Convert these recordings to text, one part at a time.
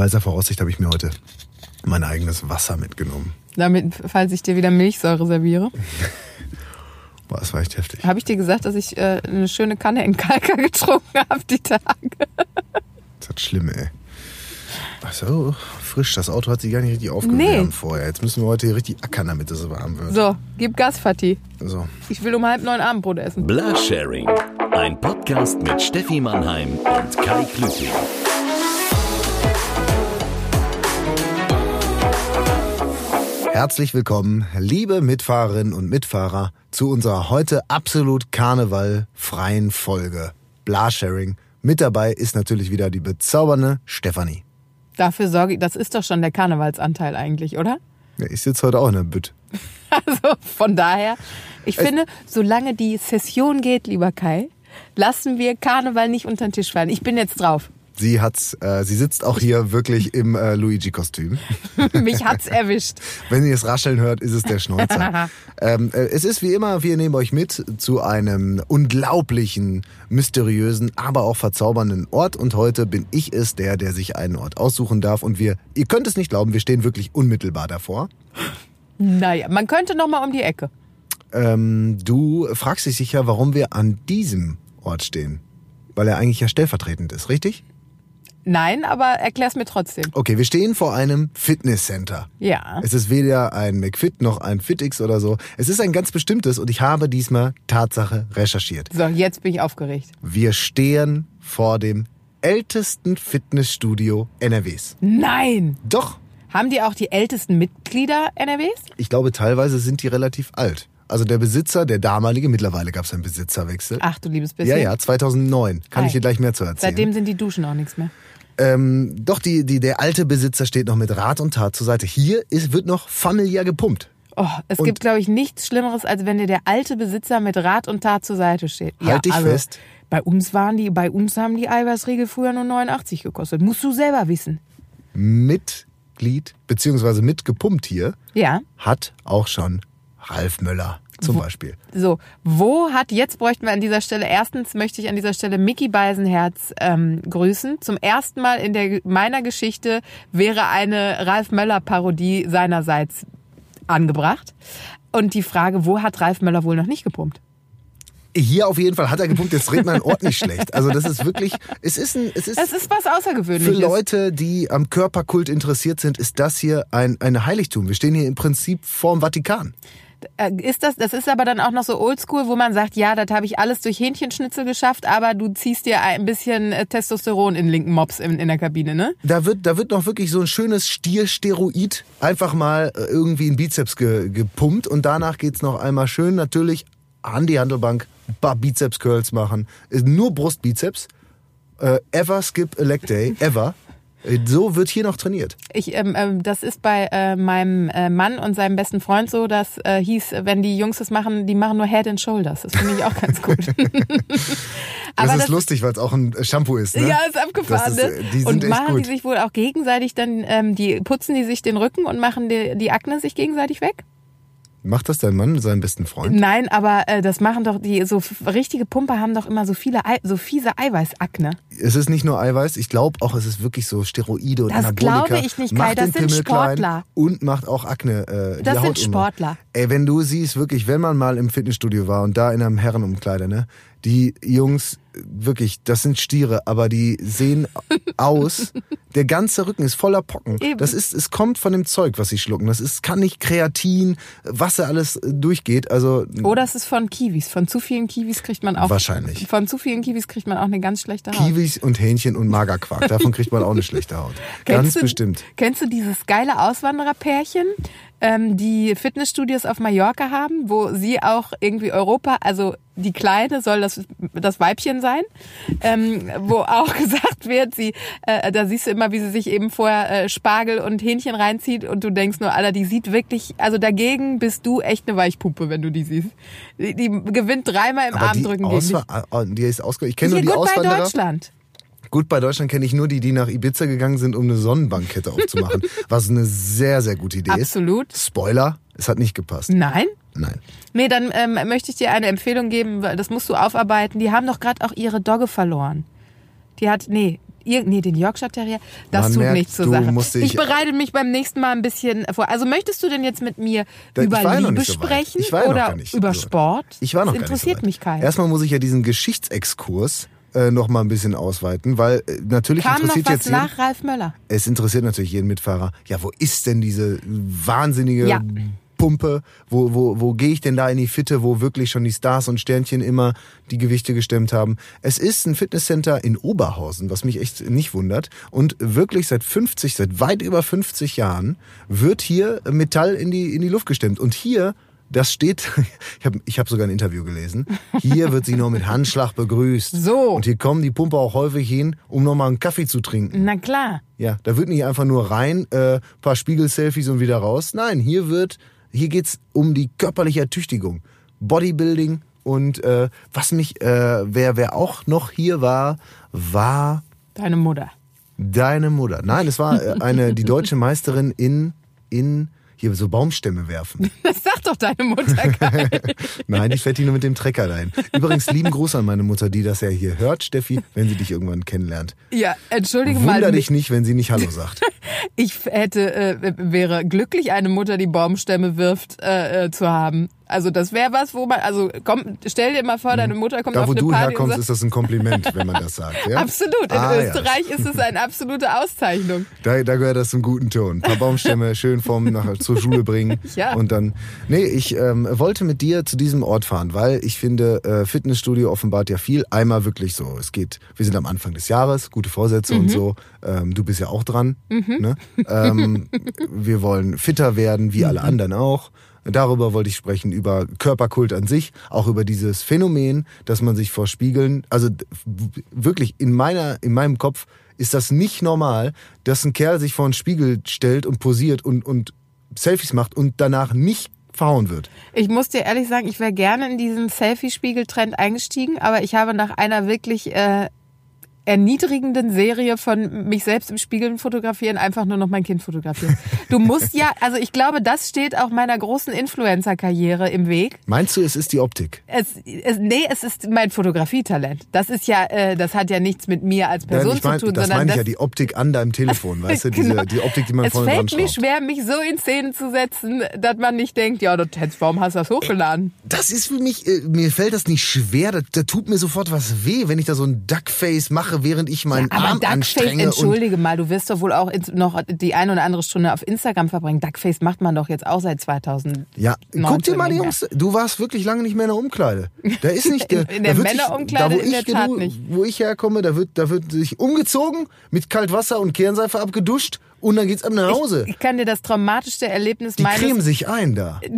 weiser Voraussicht habe ich mir heute mein eigenes Wasser mitgenommen. Damit, falls ich dir wieder Milchsäure serviere. Boah, das war echt heftig. Habe ich dir gesagt, dass ich äh, eine schöne Kanne in Kalka getrunken habe die Tage? Das ist schlimm, ey. Ach so, frisch. Das Auto hat sich gar nicht richtig aufgewärmt Nee. vorher. Jetzt müssen wir heute hier richtig ackern, damit es warm wird. So, gib Gas, Fatih. So. Ich will um halb neun Abendbrot essen. Blasharing. Ein Podcast mit Steffi Mannheim und Kai Klüting. Herzlich willkommen, liebe Mitfahrerinnen und Mitfahrer, zu unserer heute absolut karnevalfreien Folge Blasharing. Mit dabei ist natürlich wieder die bezaubernde Stefanie. Dafür sorge ich, das ist doch schon der Karnevalsanteil eigentlich, oder? Ja, ich sitze heute auch in der Bütt. Also von daher, ich finde, solange die Session geht, lieber Kai, lassen wir Karneval nicht unter den Tisch fallen. Ich bin jetzt drauf. Sie hat's, äh, sie sitzt auch hier wirklich im äh, Luigi-Kostüm. Mich hat's erwischt. Wenn ihr es rascheln hört, ist es der Schnäuzer. ähm, äh, es ist wie immer, wir nehmen euch mit zu einem unglaublichen, mysteriösen, aber auch verzaubernden Ort. Und heute bin ich es, der, der sich einen Ort aussuchen darf. Und wir, ihr könnt es nicht glauben, wir stehen wirklich unmittelbar davor. Naja, man könnte noch mal um die Ecke. Ähm, du fragst dich sicher, warum wir an diesem Ort stehen. Weil er eigentlich ja stellvertretend ist, richtig? Nein, aber erklär's mir trotzdem. Okay, wir stehen vor einem Fitnesscenter. Ja. Es ist weder ein McFit noch ein FitX oder so. Es ist ein ganz bestimmtes und ich habe diesmal Tatsache recherchiert. So, jetzt bin ich aufgeregt. Wir stehen vor dem ältesten Fitnessstudio NRWs. Nein! Doch, Haben die auch die ältesten Mitglieder NRWs? ich glaube, teilweise sind die relativ alt. Also der Besitzer, der damalige, mittlerweile gab es einen Besitzerwechsel. Ach du liebes bisschen. ja, ja, 2009. Kann ich Ei. dir gleich mehr zu erzählen. Seitdem sind die Duschen auch nichts mehr. ähm, doch, die, die, der alte Besitzer steht noch mit Rat und Tat zur Seite. Hier ist, wird noch familiär gepumpt. Oh, es Und- gibt, glaube ich, nichts Schlimmeres, als wenn dir der alte Besitzer mit Rat und Tat zur Seite steht. Halt dich fest. Bei uns waren die, bei uns haben die Eiweißriegel früher nur 89 gekostet. Musst du selber wissen. Mitglied, beziehungsweise mitgepumpt hier, Ja. hat auch schon Ralf Möller zum Beispiel. So, wo hat, jetzt bräuchten wir an dieser Stelle, erstens möchte ich an dieser Stelle Mickey Beisenherz ähm, grüßen. Zum ersten Mal in der, meiner Geschichte wäre eine Ralf Möller-Parodie seinerseits angebracht. Und die Frage, wo hat Ralf Möller wohl noch nicht gepumpt? Hier auf jeden Fall hat er gepumpt, jetzt redet mein Ort nicht schlecht. Also das ist wirklich, es ist ein, es ist, Es ist was für Außergewöhnliches. Leute, die am Körperkult interessiert sind, ist das hier ein, ein Heiligtum. Wir stehen hier im Prinzip vorm Vatikan. Äh, Ist das, das ist aber dann auch noch so oldschool, wo man sagt, ja, das habe ich alles durch Hähnchenschnitzel geschafft, aber du ziehst dir ein bisschen äh, Testosteron in linken Mops in, in der Kabine, ne? Da wird, da wird noch wirklich so ein schönes Stiersteroid einfach mal äh, irgendwie in Bizeps ge, gepumpt und danach geht's noch einmal schön natürlich an die Handelbank, paar Bizeps-Curls machen. Ist Nur Brustbizeps. Äh, ever skip a leg day, ever. So wird hier noch trainiert. Ich, ähm, ähm, das ist bei äh, meinem äh, Mann und seinem besten Freund so, das äh, hieß, wenn die Jungs das machen, die machen nur Head and Shoulders. Das finde ich auch ganz gut. Das ist lustig, weil es auch ein Shampoo ist. Ne? Ja, ist abgefahren. Das ist, ne? äh, die sind und machen gut. die sich wohl auch gegenseitig dann, ähm, die putzen die sich den Rücken und machen die, die Akne sich gegenseitig weg? Macht das dein Mann mit seinem besten Freund? Nein, aber äh, das machen doch die so richtige Pumper haben doch immer so viele Ei, so fiese Eiweißakne. Es ist nicht nur Eiweiß, ich glaube auch, es ist wirklich so Steroide und Das Anabolika. glaube ich nicht, Kai, das sind Pimmel Sportler. Und macht auch Akne. Äh, Das Haut sind unten. Sportler. Ey, wenn du siehst, wirklich, wenn man mal im Fitnessstudio war und da in einem Herrenumkleider, ne, die Jungs, wirklich, das sind Stiere, aber die sehen aus. Der ganze Rücken ist voller Pocken. Eben. Das ist, es kommt von dem Zeug, was sie schlucken. Das ist, kann nicht Kreatin, was da alles äh, durchgeht. Also Oder es ist von Kiwis. Von zu vielen Kiwis kriegt man auch. Wahrscheinlich. Von zu vielen Kiwis kriegt man auch eine ganz schlechte Haut. Kiwis und Hähnchen und Magerquark. Davon kriegt man auch eine schlechte Haut. Ganz du, bestimmt. Kennst du dieses geile Auswandererpärchen, ähm, die Fitnessstudios auf Mallorca haben, wo sie auch irgendwie Europa, also die Kleine soll das, das Weibchen sein, ähm, wo auch gesagt wird, sie, äh, da siehst du immer, wie sie sich eben vorher äh, Spargel und Hähnchen reinzieht und du denkst nur, Alter, die sieht wirklich, also dagegen bist du echt eine Weichpuppe, wenn du die siehst. Die, die gewinnt dreimal im Aber die, Armdrücken gegen dich. Auswa ah, die ist ausge ich kenne nur die gut bei Auswanderer. Deutschland. Gut, bei Deutschland kenne ich nur die, die nach Ibiza gegangen sind, um eine Sonnenbankkette aufzumachen. Was eine sehr, sehr gute Idee Absolut. ist. Spoiler, es hat nicht gepasst. Nein? Nein. Nee, dann ähm, möchte ich dir eine Empfehlung geben, weil das musst du aufarbeiten. Die haben doch gerade auch ihre Dogge verloren. Die hat, nee, Ir nee, den Yorkshire Terrier, das Man tut merkt, nichts zur du Sache. dich- ich bereite mich beim nächsten Mal ein bisschen vor. Also möchtest du denn jetzt mit mir Da- ich über ja Liebe so sprechen Ich oder über. Sport? Ich war noch das gar nicht so interessiert mich keinen. Erstmal muss ich ja diesen Geschichtsexkurs äh, noch mal ein bisschen ausweiten, weil äh, natürlich Kam noch interessiert was jetzt jeden, nach Ralf Möller? es interessiert natürlich jeden Mitfahrer. Ja, wo ist denn diese wahnsinnige Ja. Pumpe? Wo wo wo gehe ich denn da in die Fitte, wo wirklich schon die Stars und Sternchen immer die Gewichte gestemmt haben? Es ist ein Fitnesscenter in Oberhausen, was mich echt nicht wundert und wirklich seit 50, seit weit über 50 Jahren wird hier Metall in die in die Luft gestemmt und hier das steht, ich habe ich hab sogar ein Interview gelesen. Hier wird sie nur mit Handschlag begrüßt. So. Und hier kommen die Pumper auch häufig hin, um nochmal einen Kaffee zu trinken. Na klar. Ja, da wird nicht einfach nur rein, äh, paar Spiegel-Selfies und wieder raus. Nein, hier wird, hier geht's um die körperliche Ertüchtigung, Bodybuilding und äh, was mich, äh, wer wer auch noch hier war, war Deine Mutter. deine Mutter. Nein, es war äh, eine die deutsche Meisterin in in hier so Baumstämme werfen. Das sagt doch deine Mutter. Nein, ich fährt die nur mit dem Trecker dahin. Übrigens lieben Gruß an meine Mutter, die das ja hier hört, Steffi, wenn sie dich irgendwann kennenlernt. ja, entschuldige mal. Wunder dich nicht, wenn sie nicht Hallo sagt. Ich hätte, äh, wäre glücklich, eine Mutter, die Baumstämme wirft, äh, äh, zu haben. Also das wäre was, wo man, also komm, stell dir mal vor, deine Mutter kommt Da, auf wo eine du Party und herkommst, sagt, ist das ein Kompliment, wenn man das sagt. Ja? absolut. In Ah, ja. Österreich ist es eine absolute Auszeichnung. Da, da gehört das zum guten Ton. Ein paar Baumstämme schön vom nach, zur Schule bringen. Ja. Und dann. Nee, ich ähm, wollte mit dir zu diesem Ort fahren, weil ich finde, äh, Fitnessstudio offenbart ja viel. Einmal wirklich so. Es geht, wir sind am Anfang des Jahres, gute Vorsätze Mhm. und so. Ähm, du bist ja auch dran. Ne? Ähm, wir wollen fitter werden, wie Mhm. alle anderen auch. Darüber wollte ich sprechen, über Körperkult an sich, auch über dieses Phänomen, dass man sich vor Spiegeln, also wirklich in meiner, in meinem Kopf ist das nicht normal, dass ein Kerl sich vor einen Spiegel stellt und posiert und, und Selfies macht und danach nicht verhauen wird. Ich muss dir ehrlich sagen, ich wäre gerne in diesen Selfie-Spiegel-Trend eingestiegen, aber ich habe nach einer wirklich äh, erniedrigenden Serie von mich selbst im Spiegel fotografieren einfach nur noch mein Kind fotografieren. Du musst ja, also ich glaube, das steht auch meiner großen Influencer-Karriere im Weg. Meinst du, es ist die Optik? Es, es, nee, es ist mein Fotografietalent. Das ist ja, äh, das hat ja nichts mit mir als Person Nein, ich mein, zu tun, das sondern meine ich das, ja, die Optik an deinem Telefon, weißt du, diese, Genau. die Optik, die man es vorne dran fällt mir schwer, mich so in Szene zu setzen, dass man nicht denkt, ja, das, warum hast du das hochgeladen? Das ist für mich, äh, mir fällt das nicht schwer, da tut mir sofort was weh, wenn ich da so ein Duckface mache, während ich meinen Aber Arm Duckface, anstrenge. Und entschuldige mal, du wirst doch wohl auch noch die eine oder andere Stunde auf Instagram verbringen. Duckface macht man doch jetzt auch seit 2000. ja, guck dir mal die. Jungs, du warst wirklich lange nicht mehr in der Umkleide. Da ist nicht, der, in der Männerumkleide da, wo in der ich, Tat wo, nicht. Wo ich herkomme, da wird, da wird sich umgezogen, mit Kaltwasser und Kernseife abgeduscht und dann geht's ab nach Hause. Ich kann dir das traumatischste Erlebnis die meines cremen sich ein da.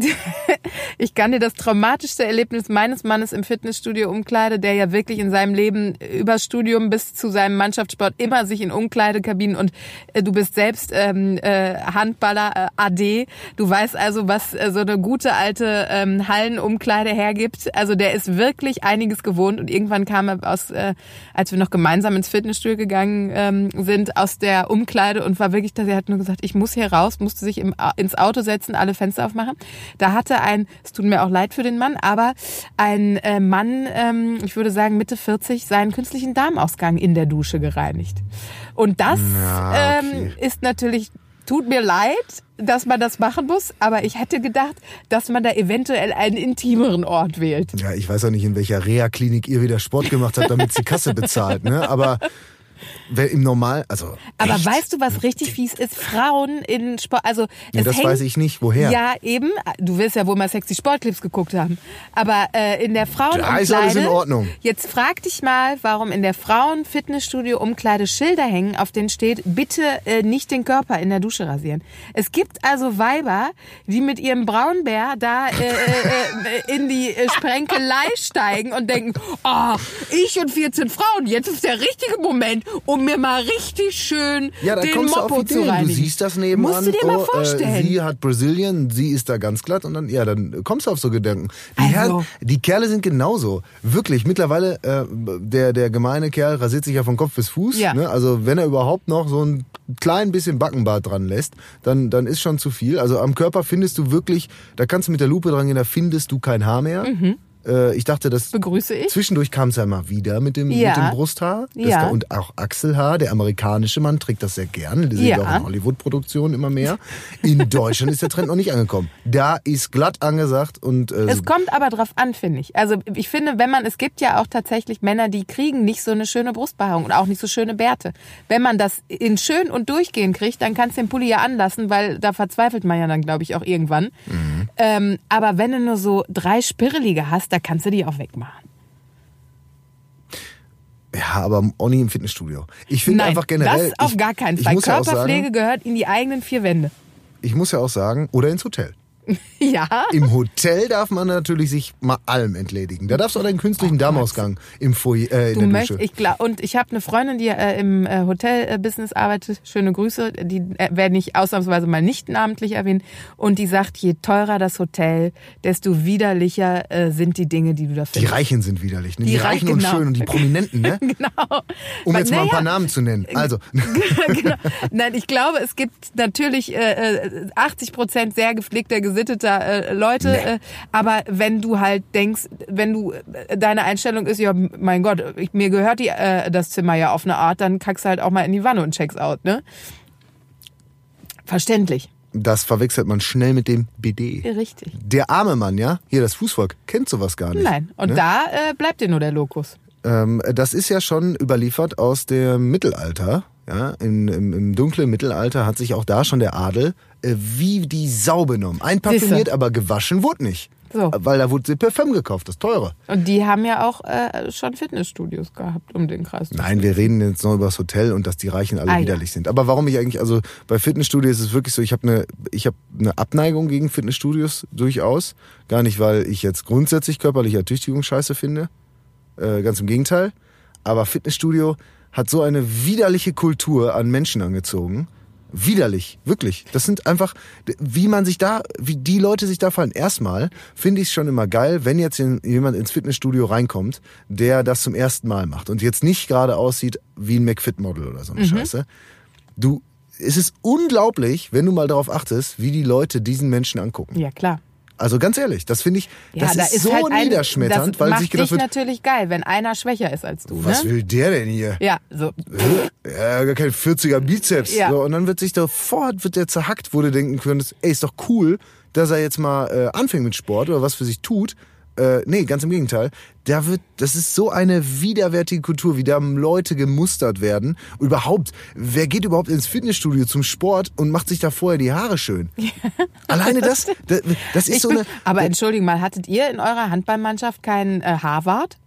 Ich kann dir das traumatischste Erlebnis meines Mannes im Fitnessstudio Umkleide, der ja wirklich in seinem Leben übers Studium bis zu seinem Mannschaftssport immer sich in Umkleidekabinen und äh, du bist selbst ähm, äh, Handballer äh, AD. Du weißt also, was äh, so eine gute alte ähm, Hallenumkleide hergibt. Also der ist wirklich einiges gewohnt und irgendwann kam er aus, äh, als wir noch gemeinsam ins Fitnessstudio gegangen ähm, sind, aus der Umkleide und war wirklich, dass er hat nur gesagt, ich muss hier raus, musste sich im, Au- ins Auto setzen, alle Fenster aufmachen. Da hatte ein, es tut mir auch leid für den Mann, aber ein äh, Mann, ähm, ich würde sagen Mitte 40, seinen künstlichen Darmausgang in der Dusche gereinigt. Und das Ja, okay. ähm, ist natürlich, tut mir leid, dass man das machen muss, aber ich hätte gedacht, dass man da eventuell einen intimeren Ort wählt. Ja, ich weiß auch nicht, in welcher Reha-Klinik ihr wieder Sport gemacht habt, damit die Kasse bezahlt, ne? Aber im Normal, also. Aber echt? weißt du, was richtig fies ist? Frauen in Sport, also Nee, es das hängt, weiß ich nicht. Woher? Ja, eben. Du wirst ja wohl mal sexy Sportclips geguckt haben. Aber äh, in der Frauenumkleide. Da ist alles in Ordnung. Jetzt frag dich mal, warum in der Frauen-Fitnessstudio-Umkleide Schilder hängen, auf denen steht, bitte äh, nicht den Körper in der Dusche rasieren. Es gibt also Weiber, die mit ihrem Braunbär da äh, äh, äh, in die äh, Sprenkelei steigen und denken, oh, ich und 14 Frauen, jetzt ist der richtige Moment, um mir mal richtig schön Ja, da den kommst du Moppo auf zu Ideen. Du reinigen. siehst das nebenan. Musst du dir mal oh, vorstellen. Äh, sie hat Brazilian, sie ist da ganz glatt und dann, ja, dann kommst du auf so Gedanken. Die, Also- Herren, die Kerle sind genauso. Wirklich. Mittlerweile, äh, der, der gemeine Kerl rasiert sich ja von Kopf bis Fuß. Ja. Ne? Also wenn er überhaupt noch so ein klein bisschen Backenbart dran lässt, dann, dann ist schon zu viel. Also am Körper findest du wirklich, da kannst du mit der Lupe dran gehen, da findest du kein Haar mehr. Mhm. Äh, ich dachte, das Begrüße ich. Zwischendurch kam es ja mal wieder mit dem, Ja. mit dem Brusthaar. Ja. da- Und auch Achselhaar. Der amerikanische Mann trägt das sehr gern. Das Ja. wir auch in Hollywood-Produktionen immer mehr. In Deutschland ist der Trend noch nicht angekommen. Da ist glatt angesagt und äh, Es kommt aber drauf an, finde ich. Also ich finde, wenn man, es gibt ja auch tatsächlich Männer, die kriegen nicht so eine schöne Brustbehaarung und auch nicht so schöne Bärte. Wenn man das in schön und durchgehend kriegt, dann kannst du den Pulli ja anlassen, weil da verzweifelt man ja dann, glaube ich, auch irgendwann. Mhm. Ähm, aber wenn du nur so drei Spirrelige hast, da kannst du die auch wegmachen. ja, aber auch nicht im Fitnessstudio. Ich finde einfach generell. das auf ich, gar keinen Fall. muss ja Körperpflege sagen, gehört in die eigenen vier Wände. ich muss ja auch sagen, oder ins Hotel. Ja. Im Hotel darf man natürlich sich mal allem entledigen. Da darfst du auch deinen künstlichen Darmausgang im Foyer, äh, in Du der möchtest, Dusche. ich glaub, und ich habe eine Freundin, die äh, im äh, Hotel-Business arbeitet. Schöne Grüße, die äh, werde ich ausnahmsweise mal nicht namentlich erwähnen. Und die sagt, je teurer das Hotel, desto widerlicher äh, sind die Dinge, die du da Die findest. Reichen sind widerlich. Ne? Die, Die Reichen Reich- und genau. schön und die Prominenten, ne? genau. Um jetzt mal ein naja, paar Namen zu nennen. Also, genau. Nein, ich glaube, es gibt natürlich äh, äh, 80 Prozent sehr gepflegter, gesitteter äh, Leute. Nee. Äh, aber wenn du halt denkst, wenn du äh, deine Einstellung ist, ja, mein Gott, ich, mir gehört die, äh, das Zimmer ja auf eine Art, dann kackst du halt auch mal in die Wanne und checkst out, ne? Verständlich. das verwechselt man schnell mit dem BD. Richtig. Der arme Mann, ja, hier das Fußvolk, kennt sowas gar nicht. Nein. Und ne? da äh, bleibt dir nur der Lokus. Ähm, das ist ja schon überliefert aus dem Mittelalter. Ja, in, im, Im dunklen Mittelalter hat sich auch da schon der Adel wie die Sau benommen. Einparfümiert, aber gewaschen wurde nicht. So. Weil da wurde Parfum gekauft, das teure. Und die haben ja auch äh, schon Fitnessstudios gehabt, um den Kreis zu Nein, wir reden jetzt noch über das Hotel und dass die Reichen alle Ah, ja. widerlich sind. Aber warum ich eigentlich, also bei Fitnessstudios ist es wirklich so, ich habe eine, ich habe eine Abneigung gegen Fitnessstudios durchaus. Gar nicht, weil ich jetzt grundsätzlich körperliche Ertüchtigung scheiße finde. Äh, ganz im Gegenteil. Aber Fitnessstudio hat so eine widerliche Kultur an Menschen angezogen. Widerlich, wirklich. Das sind einfach, wie man sich da, wie die Leute sich da fallen. Erstmal finde ich es schon immer geil, wenn jetzt jemand ins Fitnessstudio reinkommt, der das zum ersten Mal macht und jetzt nicht gerade aussieht wie ein McFit-Model oder so eine Scheiße. Du, es ist unglaublich, wenn du mal darauf achtest, wie die Leute diesen Menschen angucken. Ja, klar. Also ganz ehrlich, das finde ich, Ja, das da ist, so halt ein- niederschmetternd, das weil sich gedacht wird, natürlich geil, wenn einer schwächer ist als du, was ne? will der denn hier? Ja, so. Ja, gar kein 40er Bizeps. Ja. So, und dann wird sich sofort wird der zerhackt, wo du denken könntest, ey, ist doch cool, dass er jetzt mal äh, anfängt mit Sport oder was für sich tut. Äh, nee, ganz im Gegenteil. Da wird, das ist so eine widerwärtige Kultur, wie da Leute gemustert werden. Und überhaupt, wer geht überhaupt ins Fitnessstudio zum Sport und macht sich da vorher die Haare schön? Alleine das, das, das ist Ich so bin, eine. aber entschuldigung mal, hattet ihr in eurer Handballmannschaft keinen äh, Harvard?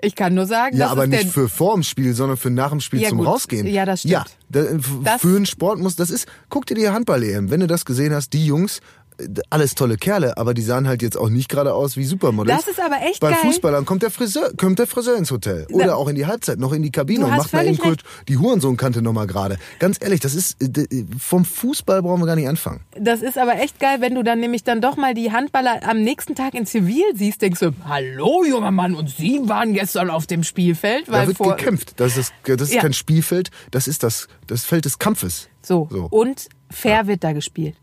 Ich kann nur sagen, Ja, aber nicht für vorm Spiel, sondern für nach dem Spiel Ja, zum gut. Rausgehen. Ja, das stimmt. Ja, da, f- Das- für einen Sport muss, das ist, guck dir die Handball-EM, wenn du das gesehen hast, die Jungs, äh, alles tolle Kerle, aber die sahen halt jetzt auch nicht gerade aus wie Supermodels. Das ist aber echt Bei geil. Fußballern kommt der Friseur, kommt der Friseur ins Hotel. Oder Da- auch in die Halbzeit, noch in die Kabine und macht mal völlig eben kurz die Hurensohnkante nochmal gerade. Ganz ehrlich, das ist, äh, vom Fußball brauchen wir gar nicht anfangen. das ist aber echt geil, wenn du dann nämlich dann doch mal die Handballer am nächsten Tag in Zivil siehst, denkst du, hallo junger Mann, und Sie waren gestern auf dem Spielfeld, weil Da wird gekämpft. Das ist, das ist Ja. kein Spielfeld, das ist das, das Feld des Kampfes. so. So. und fair wird da gespielt.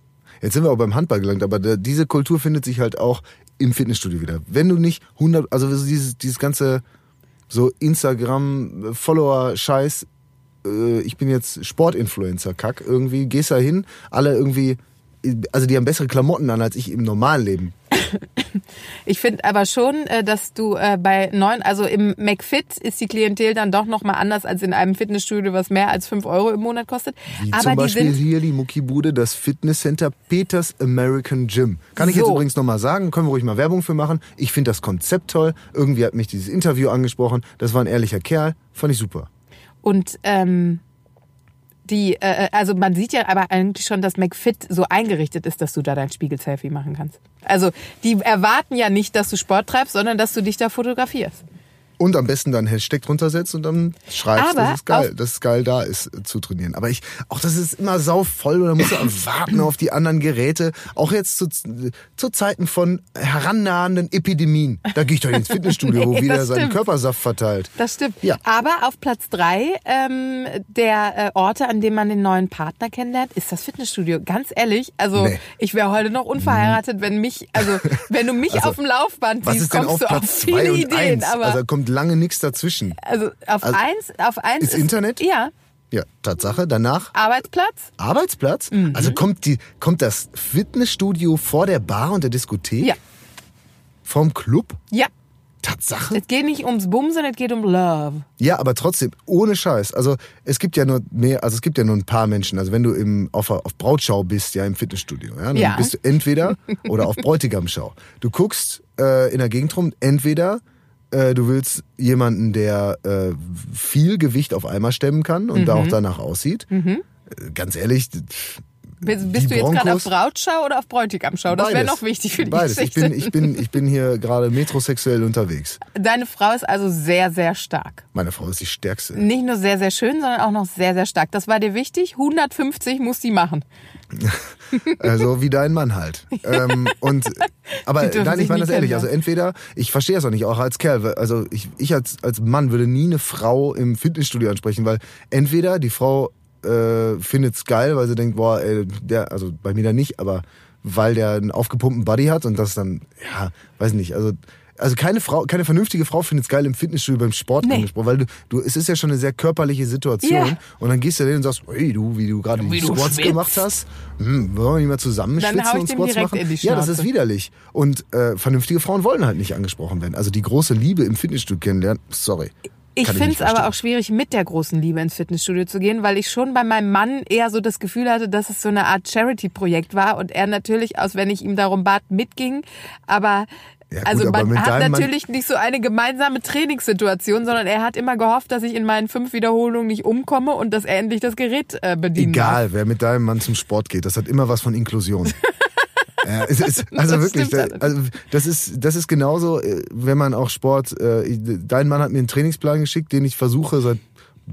Jetzt sind wir auch beim Handball gelangt, aber da, diese Kultur findet sich halt auch im Fitnessstudio wieder. Wenn du nicht 100, also so dieses, dieses ganze so Instagram-Follower-Scheiß, äh, ich bin jetzt Sportinfluencer-Kack, irgendwie gehst da hin, alle irgendwie, also die haben bessere Klamotten an als ich im normalen Leben. Ich finde aber schon, äh, dass du äh, bei neun, also im McFit ist die Klientel dann doch noch mal anders als in einem Fitnessstudio, was mehr als fünf Euro im Monat kostet. Wie aber zum Beispiel hier die Muckibude, das Fitnesscenter Peters American Gym. Kann ich jetzt So. übrigens nochmal sagen, können wir ruhig mal Werbung für machen. Ich finde das Konzept toll. Irgendwie hat mich dieses Interview angesprochen. Das war ein ehrlicher Kerl. Fand ich super. und ähm, die, äh, also man sieht ja aber eigentlich schon, dass McFit so eingerichtet ist, dass du da dein Spiegel-Selfie machen kannst. Also die erwarten ja nicht, dass du Sport treibst, sondern dass du dich da fotografierst. Und am besten dann Hashtag drunter setzt und dann schreibst, Aber dass es geil, dass es geil da ist äh, zu trainieren. Aber ich, auch das ist immer sau voll und da musst du warten auf die anderen Geräte. Auch jetzt zu, zu Zeiten von herannahenden Epidemien. Da gehe ich doch ins Fitnessstudio, wo Nee, wieder das seinen. Körpersaft verteilt. Das stimmt. Ja. Aber auf Platz drei ähm, der äh, Orte, an denen man den neuen Partner kennenlernt, ist das Fitnessstudio. Ganz ehrlich, also Nee. ich wäre heute noch unverheiratet, wenn mich, also wenn du mich Also, auf dem Laufband siehst, kommst du auf viele Ideen. Aber Also da kommt lange nichts dazwischen. also auf also, eins, auf eins ist Internet? Ja, Ja, Tatsache. Danach Arbeitsplatz. Arbeitsplatz. Mhm. Also kommt die, kommt das Fitnessstudio vor der Bar und der Diskothek? Ja, Vom Club? ja. Tatsache? Es geht nicht ums Bumsen, es geht um Love. Ja, aber trotzdem, ohne Scheiß. Also es gibt ja nur mehr, also es gibt ja nur ein paar Menschen. Also wenn du im, auf, auf Brautschau bist, ja, im Fitnessstudio, ja, dann Ja. bist du entweder oder auf Bräutigamschau. Du guckst äh, in der Gegend rum, entweder du willst jemanden, der äh, viel Gewicht auf einmal stemmen kann und Mhm. da auch danach aussieht. Äh, Ganz ehrlich, Bist, bist du jetzt gerade auf Brautschau oder auf Bräutigamschau? Das wäre noch wichtig für die Beides. Ich bin, ich bin, ich bin hier gerade metrosexuell unterwegs. Deine Frau ist also sehr, sehr stark. Meine Frau ist die stärkste. Nicht nur sehr, sehr schön, sondern auch noch sehr, sehr stark. Das war dir wichtig. 150 muss sie machen. Also wie dein Mann halt. ähm, und aber nein, ich meine das ehrlich. Also entweder, ich verstehe das auch nicht, auch als Kerl. Also ich, ich als, als Mann würde nie eine Frau im Fitnessstudio ansprechen, weil entweder die Frau äh, findet's geil, weil sie denkt, boah, ey, der, also bei mir dann nicht, aber weil der einen aufgepumpten Body hat und das dann, ja, weiß nicht, also also keine Frau, keine vernünftige Frau findet's geil im Fitnessstudio beim Sport Nee. angesprochen, weil du, du, es ist ja schon eine sehr körperliche Situation Ja. und dann gehst du da hin und sagst, hey du, wie du gerade die Squats gemacht hast, hm, wollen wir nicht mal zusammen Dann schwitzen und Squats machen? ja, das ist widerlich. Und äh, vernünftige Frauen wollen halt nicht angesprochen werden. Also die große Liebe im Fitnessstudio kennenlernen, sorry. Ich finde es aber auch schwierig, mit der großen Liebe ins Fitnessstudio zu gehen, weil ich schon bei meinem Mann eher so das Gefühl hatte, dass es so eine Art Charity-Projekt war und er natürlich, aus wenn ich ihm darum bat, mitging. Aber Ja, gut, also man hat natürlich nicht so eine gemeinsame Trainingssituation, sondern er hat immer gehofft, dass ich in meinen fünf Wiederholungen nicht umkomme und dass er endlich das Gerät äh, bedienen darf. Egal, wer mit deinem Mann zum Sport geht, das hat immer was von Inklusion. Ja, es ist, also Das wirklich, stimmt da- also das ist das ist genauso, äh, wenn man auch Sport. Äh, dein Mann hat mir einen Trainingsplan geschickt, den ich versuche seit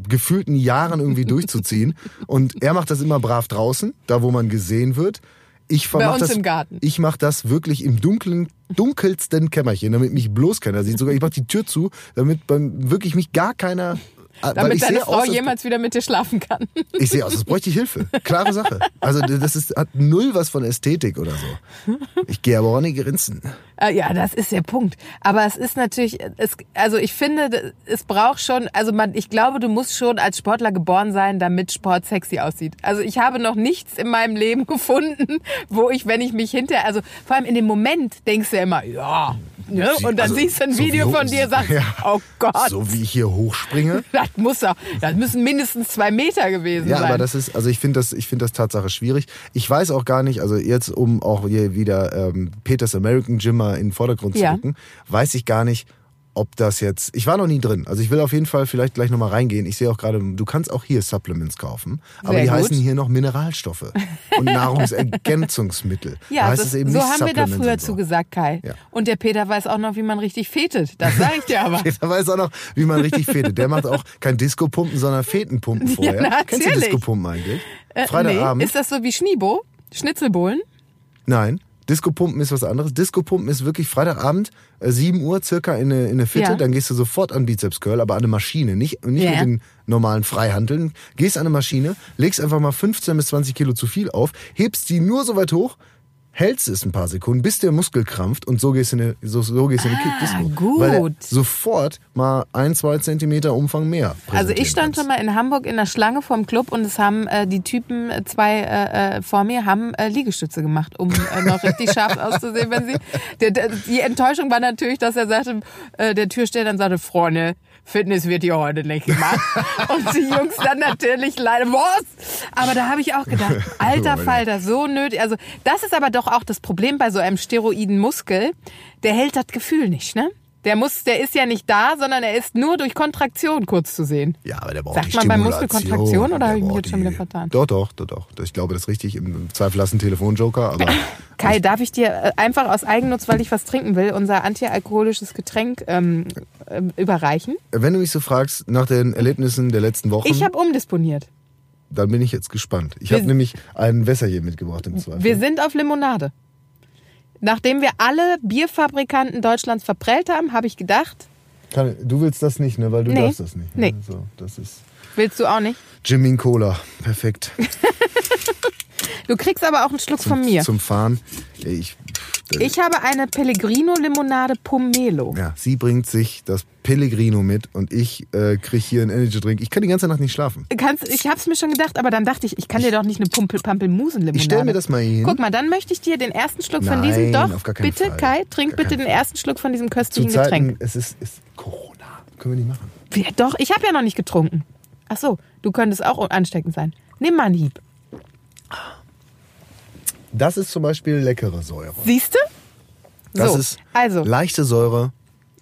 gefühlten Jahren irgendwie durchzuziehen. Und er macht das immer brav draußen, da wo man gesehen wird. Ich Bei uns das, im Garten. Ich mache das wirklich im dunklen, dunkelsten Kämmerchen, damit mich bloß keiner sieht. Sogar ich mache die Tür zu, damit beim, wirklich mich gar keiner. Weil Damit deine Frau aus, als- jemals wieder mit dir schlafen kann. ich sehe aus, als bräuchte ich Hilfe. Klare Sache. Also das ist, hat null was von Ästhetik oder so. Ich gehe aber auch an die Grenzen. Äh, Ja, das ist der Punkt. Aber es ist natürlich, es, also ich finde, es braucht schon, also man, ich glaube, du musst schon als Sportler geboren sein, damit Sport sexy aussieht. Also ich habe noch nichts in meinem Leben gefunden, wo ich, wenn ich mich hinter, also vor allem in dem Moment denkst du ja immer, ja, ne? Und dann also, siehst du ein so Video von dir, sagst, Ja. oh Gott, So wie ich hier hochspringe. das muss doch, das müssen mindestens zwei Meter gewesen Ja, sein. aber das ist, also ich finde das, ich finde das Tatsache schwierig. Ich weiß auch gar nicht, also jetzt um auch hier wieder ähm, Peters American Gym mal in den Vordergrund zu Ja. rücken, weiß ich gar nicht, ob das jetzt. Ich war noch nie drin. Also ich will auf jeden Fall vielleicht gleich nochmal reingehen. Ich sehe auch gerade, du kannst auch hier Supplements kaufen, aber Sehr die gut. heißen hier noch Mineralstoffe und Nahrungsergänzungsmittel. Da Ja, heißt das, es eben so nicht haben wir da früher so. zu gesagt, Kai. Ja. Und der Peter weiß auch noch, wie man richtig fetet. Das sage ich dir aber. Peter weiß auch noch, wie man richtig fetet. Der macht auch kein Disco-Pumpen, sondern Fetenpumpen vorher. na, Kennst du. Disco-Pumpen eigentlich? Äh, Freitagabend? Nee, ist das so wie Schniebo? Schnitzelbohlen? Nein. Disco-Pumpen ist was anderes. Disco-Pumpen ist wirklich Freitagabend, äh, 7 Uhr circa in eine, in eine Fitte. Ja. Dann gehst du sofort an Bizeps-Curl, aber an eine Maschine. Nicht, nicht Ja. mit den normalen Freihanteln. Gehst an eine Maschine, legst einfach mal 15 bis 20 Kilo zu viel auf, hebst die nur so weit hoch, hältst es ein paar Sekunden, bis der Muskel krampft und so gehst du in eine, so, so gehst du in eine. Ah, gut. Weil sofort mal ein, zwei Zentimeter Umfang mehr Also ich stand schon mal in Hamburg in der Schlange vorm Club und es haben äh, die Typen, äh, zwei äh, äh, vor mir, haben äh, Liegestütze gemacht, um äh, noch richtig scharf auszusehen, wenn sie. Der, der, die Enttäuschung war natürlich, dass er sagte, äh, der Türsteher dann sagte, Freunde, Fitness wird hier heute nicht gemacht. und die Jungs dann natürlich leider, was? Aber da habe ich auch gedacht, alter Falter, so nötig. Also das ist aber doch auch das Problem bei so einem steroiden Muskel. Der hält das Gefühl nicht, ne? Der muss, der ist ja nicht da, sondern er ist nur durch Kontraktion kurz zu sehen. Ja, aber der braucht Sagt man bei. Muskelkontraktion oder Der habe ich mich jetzt schon wieder vertan? Doch, doch, doch, doch. Ich glaube, das ist richtig. Im Zweifel hast du einen Telefonjoker, aber Kai, darf ich dir äh, einfach aus Eigennutz, weil ich was trinken will, unser antialkoholisches Getränk ähm, überreichen? wenn du mich so fragst, nach den Erlebnissen der letzten Wochen, Ich habe umdisponiert. dann bin ich jetzt gespannt. Ich habe nämlich ein Wässerchen mitgebracht im Zweifel. Wir sind auf Limonade. Nachdem wir alle Bierfabrikanten Deutschlands verprellt haben, habe ich gedacht, Kann, du willst das nicht, ne? Weil du Nee. darfst das nicht. Ne? Nee. So, das ist willst du auch nicht? Jimin Cola. Perfekt. Du kriegst aber auch einen Schluck von mir. Zum Fahren. Ich, Ich habe eine Pellegrino Limonade Pomelo. ja, sie bringt sich das Pellegrino mit und ich äh, kriege hier einen Energy Drink. Ich kann die ganze Nacht nicht schlafen. Kannst, ich habe es mir schon gedacht, aber dann dachte ich, ich kann dir doch nicht eine Pumpel Pampelmusen-Limonade. Ich stell mir das mal hier hin. Guck mal, dann möchte ich dir den ersten Schluck von Nein, diesem doch. auf gar keinen bitte, Fall. Kai, trink bitte den ersten Schluck von diesem Zu köstlichen Zeiten, Getränk. es ist, ist Corona. Können wir nicht machen. Ja, doch, ich habe ja noch nicht getrunken. Ach so, du könntest auch ansteckend sein. Nimm mal einen Hieb. Das ist zum Beispiel leckere Säure. Siehst du? Das so, ist also, leichte Säure,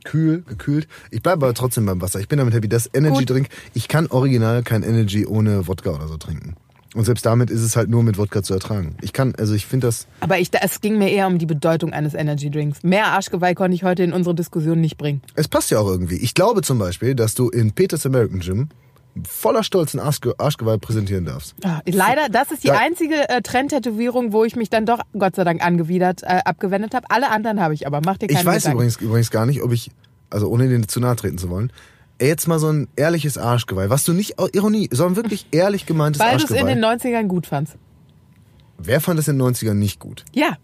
kühl, gekühlt. Ich bleibe aber trotzdem beim Wasser. Ich bin damit happy. Das Energy. Drink, ich kann original kein Energy ohne Wodka oder so trinken. Und selbst damit ist es halt nur mit Wodka zu ertragen. Ich kann, also ich finde das, aber ich, es ging mir eher um die Bedeutung eines Energy Drinks. Mehr Arschgeweih konnte ich heute in unsere Diskussion nicht bringen. es passt ja auch irgendwie. Ich glaube zum Beispiel, dass du in Peters American Gym voller Stolz ein Arschge Arschgeweih präsentieren darfst. Ah, Leider, das ist die Da- einzige äh, Trendtätowierung, wo ich mich dann doch Gott sei Dank angewidert, äh, abgewendet habe. Alle anderen habe ich aber. Mach dir keine Ich weiß Gedanken. übrigens, übrigens gar nicht, ob ich, also ohne denen zu nahe treten zu wollen, jetzt mal so ein ehrliches Arschgeweih, was du nicht au- Ironie, sondern wirklich ehrlich gemeintes Weil du es in Arschgeweih. den 90ern gut fandst. Wer fand es in den 90ern nicht gut? Ja,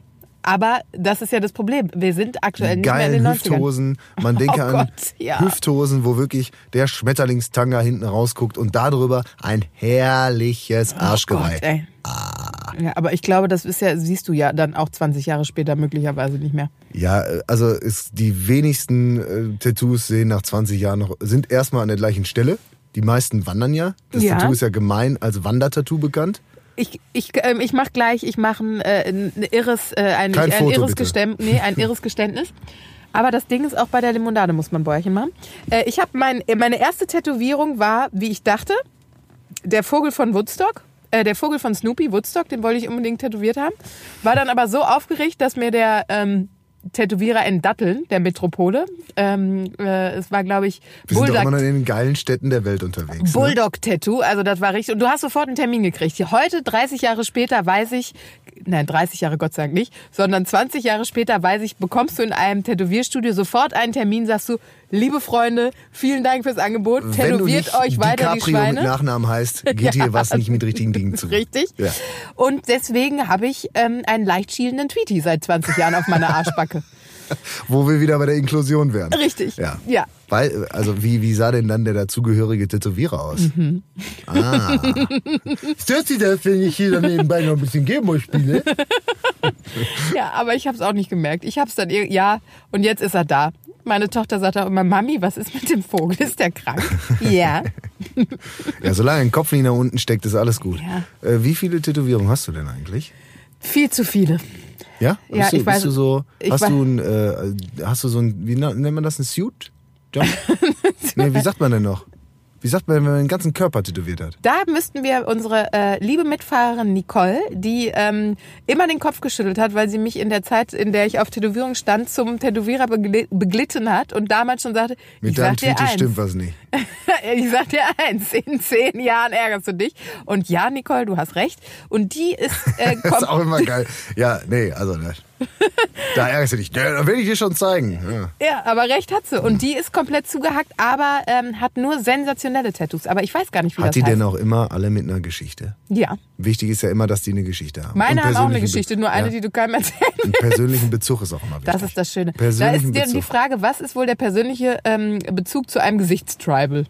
aber das ist ja das Problem. Wir sind aktuell Die nicht mehr in den geilen 90ern. Hüfthosen. Man denke Oh an Gott, ja. Hüfthosen, wo wirklich der Schmetterlingstanga hinten rausguckt und darüber ein herrliches Arschgeweih. Oh Gott. Ah. Ja, aber ich glaube, das ist ja, siehst du ja dann auch 20 Jahre später möglicherweise nicht mehr. Ja, also ist, die wenigsten äh, Tattoos sehen nach 20 Jahren noch, sind erstmal an der gleichen Stelle. Die meisten wandern ja. Das Ja. Tattoo ist ja gemein als Wandertattoo bekannt. Ich, ich, ähm, ich mach gleich, ich mache ein, äh, ein irres, äh, ein, Kein ein Foto, irres bitte. Nee, ein irres Geständnis. Aber das Ding ist auch bei der Limonade muss man Bäuerchen machen. Äh, ich habe mein, meine erste Tätowierung war, wie ich dachte, der Vogel von Woodstock. Äh, der Vogel von Snoopy, Woodstock, den wollte ich unbedingt tätowiert haben. War dann aber so aufgeregt, dass mir der ähm, Tätowierer in Datteln, der Metropole, ähm, äh, es war, glaube ich, Wir sind doch immer noch in den geilen Städten der Welt unterwegs. Ne? Bulldog-Tattoo, also das war richtig. Und du hast sofort einen Termin gekriegt. Heute, 30 Jahre später, weiß ich, nein, 30 Jahre Gott sei Dank nicht, sondern 20 Jahre später weiß ich, bekommst du in einem Tätowierstudio sofort einen Termin, sagst du, liebe Freunde, vielen Dank fürs Angebot, Wenn tätowiert euch weiter die DiCaprio mit Schweine. Nachnamen heißt, geht hier was nicht mit richtigen Dingen zu. Richtig. Ja. Und deswegen habe ich ähm, einen leicht schielenden Tweety seit 20 Jahren auf meiner Arschbacke. Wo wir wieder bei der Inklusion wären. Richtig. Ja. Ja. Weil, also wie, wie sah denn dann der dazugehörige Tätowierer aus? Mhm. Ah. Stört Sie das, wenn ich hier dann nebenbei noch ein bisschen Gameboy spiele? Ja, aber ich habe es auch nicht gemerkt. Ich habe es dann, ja, und jetzt ist er da. Meine Tochter sagt auch immer, Mami, was ist mit dem Vogel? Ist der krank? ja. Ja, solange ein Kopf nicht nach unten steckt, ist alles gut. Ja. Äh, wie viele Tätowierungen hast du denn eigentlich? Viel zu viele. Ja? Ja, bist du, ich weiß- bist du so, hast weiß- du ein, äh, hast du so ein, wie nennt man das, ein Suit? Job? nee, wie sagt man denn noch? Wie sagt man, wenn man den ganzen Körper tätowiert hat? Da müssten wir unsere äh, liebe Mitfahrerin Nicole, die ähm, immer den Kopf geschüttelt hat, weil sie mich in der Zeit, in der ich auf Tätowierung stand, zum Tätowierer begl beglitten hat und damals schon sagte, Mit ich deinem sag Tweet stimmt was nicht. ich sag dir eins, in zehn Jahren ärgerst du dich. Und ja, Nicole, du hast recht. Und die ist, äh, Das ist auch immer geil. Ja, nee, also ne, da ärgerst du dich. Da will ich dir schon zeigen. Ja. ja, aber recht hat sie. Und die ist komplett zugehackt, aber ähm, hat nur sensationelle Tattoos. Aber ich weiß gar nicht, wie Hat das die heißt. denn auch immer alle mit einer Geschichte? Ja. Wichtig ist ja immer, dass die eine Geschichte haben. Meine haben auch eine persönlichen Be- Geschichte, nur eine, ja. die du keinem erzählen Einen persönlichen Bezug ist auch immer wichtig. Das ist das Schöne. Da Persönlichen ist dir die Bezug. Frage, was ist wohl der persönliche ähm, Bezug zu einem Gesichtstribal?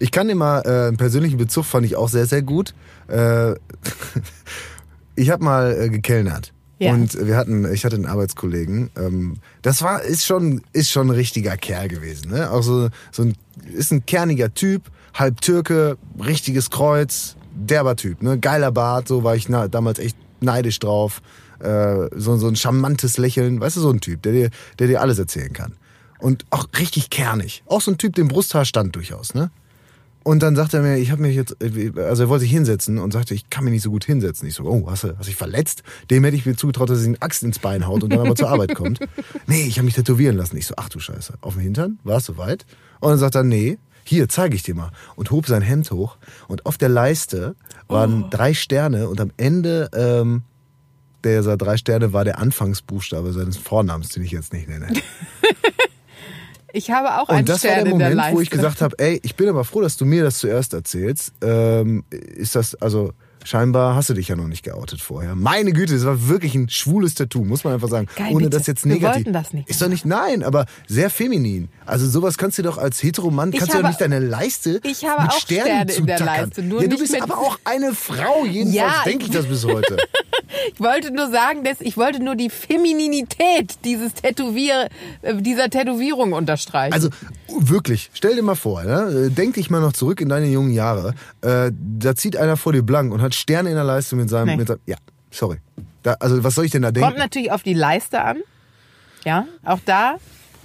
Ich kann immer, äh, einen persönlichen Bezug fand ich auch sehr, sehr gut. Äh, ich habe mal äh, gekellnert. Ja. Und wir hatten, ich hatte einen Arbeitskollegen. Ähm, das war, ist schon, ist schon ein richtiger Kerl gewesen. Ne? Auch so, so ein, ist ein kerniger Typ, halb Türke, richtiges Kreuz, derber Typ, ne? Geiler Bart, so war ich na, damals echt neidisch drauf. Äh, so, so ein charmantes Lächeln, weißt du, so ein Typ, der dir, der dir alles erzählen kann. Und auch richtig kernig. Auch so ein Typ, dem Brusthaar stand durchaus, ne? Und dann sagt er mir, ich habe mich jetzt, also er wollte sich hinsetzen und sagte, ich kann mich nicht so gut hinsetzen. Ich so, oh, hast du, hast dich verletzt? Dem hätte ich mir zugetraut, dass er sich eine Axt ins Bein haut und dann aber zur Arbeit kommt. Nee, ich habe mich tätowieren lassen. Ich so, ach du Scheiße, auf dem Hintern? War es soweit? Und dann sagt er, nee, hier, zeige ich dir mal. Und hob sein Hemd hoch und auf der Leiste waren drei Sterne und am Ende ähm, dieser drei Sterne war der Anfangsbuchstabe seines Vornamens, den ich jetzt nicht nenne. Ich habe auch einen Und das war Stern der in der Moment, Leiste. wo ich gesagt habe, ey, ich bin aber froh, dass du mir das zuerst erzählst. Ähm, ist das, also scheinbar hast du dich ja noch nicht geoutet vorher. Meine Güte, das war wirklich ein schwules Tattoo, muss man einfach sagen. Geil, Ohne bitte. das jetzt Wir negativ. wollten das nicht Ist doch nicht, nein, aber sehr feminin. Also sowas kannst du doch als Heteromann, kannst du doch habe- nicht deine Leiste Ich habe mit auch Sternen Sterne in der. Leiste, nur ja, du nicht bist mit- aber auch eine Frau, jedenfalls Ja, denke ich ich- das bis heute. Ich wollte nur sagen, dass ich wollte nur die Femininität dieses Tätowier, äh, dieser Tätowierung unterstreichen. Also wirklich, stell dir mal vor, ne? denk dich mal noch zurück in deine jungen Jahre. Äh, da zieht einer vor dir blank und hat Sterne in der Leiste mit seinem, Nee. mit seinem ja, sorry. Da, also was soll ich denn da denken? Kommt natürlich auf die Leiste an. Ja, auch da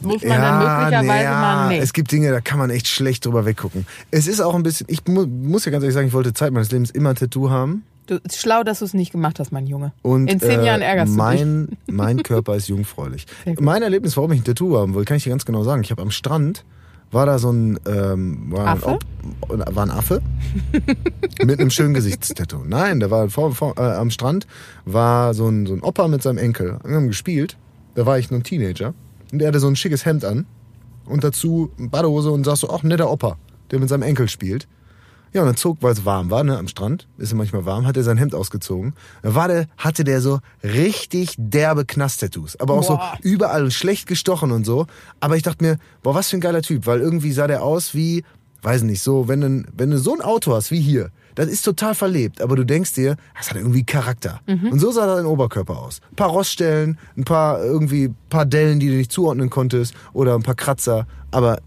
muss man dann möglicherweise ja, mal. Nee. Es gibt Dinge, da kann man echt schlecht drüber weggucken. Es ist auch ein bisschen, ich mu muss ja ganz ehrlich sagen, ich wollte Zeit meines Lebens immer ein Tattoo haben. Du, ist schlau, dass du es nicht gemacht hast, mein Junge. Und In zehn äh, Jahren ärgerst du dich. mein, mein Körper ist jungfräulich. Mein Erlebnis, warum ich ein Tattoo haben wollte, kann ich dir ganz genau sagen. Ich habe am Strand, war da so ein, ähm, war, ein Affe? Op- war ein Affe mit einem schönen Gesichtstattoo. Nein, der war vor, vor, äh, am Strand, war so ein, so ein Opa mit seinem Enkel. Wir haben gespielt, da war ich noch ein Teenager. Und der hatte so ein schickes Hemd an und dazu eine Badehose und sagst so, ach, netter Opa, der mit seinem Enkel spielt. Ja, und dann zog, weil es warm war, ne, am Strand, ist ja manchmal warm, hat er sein Hemd ausgezogen. Da war der, hatte der so richtig derbe Knast-Tattoos. Aber auch Boah. so überall schlecht gestochen und so. Aber ich dachte mir, boah, was für ein geiler Typ, weil irgendwie sah der aus wie, weiß nicht, so, wenn du, wenn du so ein Auto hast wie hier, das ist total verlebt, aber du denkst dir, das hat irgendwie Charakter. Und so sah dein Oberkörper aus. Ein paar Roststellen, ein paar irgendwie, paar Dellen, die du nicht zuordnen konntest oder ein paar Kratzer, aber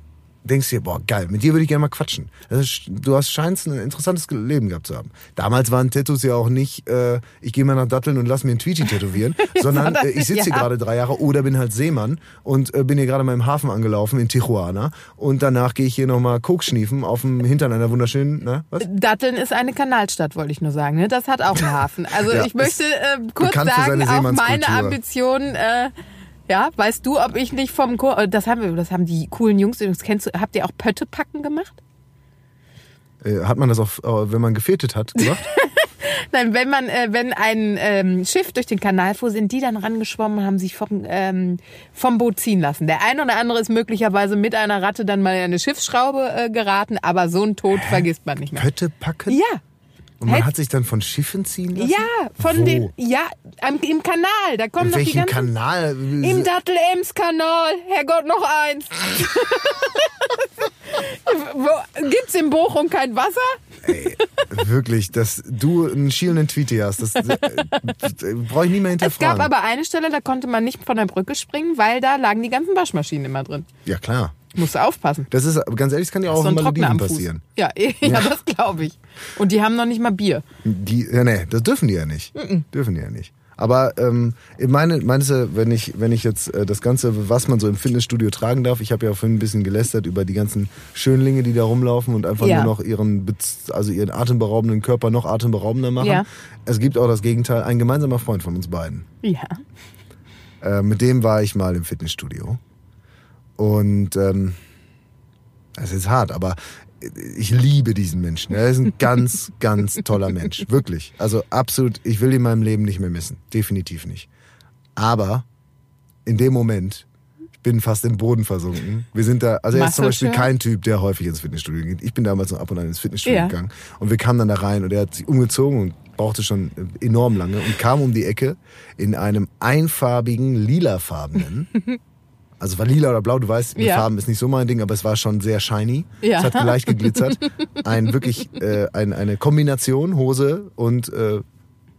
denkst dir, boah, geil, mit dir würde ich gerne mal quatschen. Ist, du hast scheinst ein interessantes Leben gehabt zu haben. Damals waren Tattoos ja auch nicht, äh, ich gehe mal nach Datteln und lass mir ein Tweety tätowieren, sondern äh, ich sitze hier ja. gerade drei Jahre oder bin halt Seemann und äh, bin hier gerade mal im Hafen angelaufen in Tijuana und danach gehe ich hier nochmal Coke schniefen auf dem Hintern einer wunderschönen, ne, was? Datteln ist eine Kanalstadt, wollte ich nur sagen. Ne? Das hat auch einen Hafen. Also Ja, ich möchte äh, kurz sagen, auch meine Seemannskultur. Ja, weißt du, ob ich nicht vom Chor, das haben wir, das haben die coolen Jungs, das kennst du, habt ihr auch Pöttepacken gemacht? Äh, hat man das auch, äh, wenn man gefetet hat, gemacht? Nein, wenn man, äh, wenn ein ähm, Schiff durch den Kanal fuhr, sind die dann rangeschwommen und haben sich vom, ähm, vom Boot ziehen lassen. Der ein oder andere ist möglicherweise mit einer Ratte dann mal in eine Schiffsschraube äh, geraten, aber so einen Tod vergisst man nicht mehr. Pötte packen? Ja, Und man Hätt- hat sich dann von Schiffen ziehen lassen? ja, von Wo? den, ja, am, im Kanal, da kommen In doch die welchem ganzen... Kanal? Im Dattel-Ems-Kanal. Herrgott, noch eins. Wo, gibt's in Bochum kein Wasser? Ey, wirklich, dass du einen schielenden Tweety hast, das, äh, brauche ich nie mehr Es gab hinterfragen. aber eine Stelle, da konnte man nicht von der Brücke springen, weil da lagen die ganzen Waschmaschinen immer drin. ja, klar. Musst du aufpassen. Das ist, ganz ehrlich, das kann ja auch so in Malediven passieren. Ja, ja, das glaube ich. Und die haben noch nicht mal Bier. Die, ja, nee, das dürfen die ja nicht. Dürfen die ja nicht. Aber ähm, meine, meinst du, wenn ich, wenn ich jetzt äh, das Ganze, was man so im Fitnessstudio tragen darf, ich habe ja vorhin ein bisschen gelästert über die ganzen Schönlinge, die da rumlaufen und einfach Ja. nur noch ihren, also ihren atemberaubenden Körper noch atemberaubender machen. Ja. Es gibt auch das Gegenteil. Ein gemeinsamer Freund von uns beiden. Ja. Äh, mit dem war ich mal im Fitnessstudio. Und ähm, das ist hart, aber ich liebe diesen Menschen. Er ist ein ganz, ganz toller Mensch. Wirklich. Also absolut, ich will ihn in meinem Leben nicht mehr missen. Definitiv nicht. Aber in dem Moment, ich bin fast im Boden versunken. Wir sind da, also er ist zum Beispiel kein Typ, der häufig ins Fitnessstudio geht. Ich bin damals noch ab und an ins Fitnessstudio Ja. gegangen. Und wir kamen dann da rein und er hat sich umgezogen und brauchte schon enorm lange und kam um die Ecke in einem einfarbigen, lilafarbenen also war lila oder blau, du weißt, mit Ja. Farben ist nicht so mein Ding, aber es war schon sehr shiny. Ja. Es hat leicht geglitzert. Ein wirklich äh, ein, eine Kombination Hose und äh,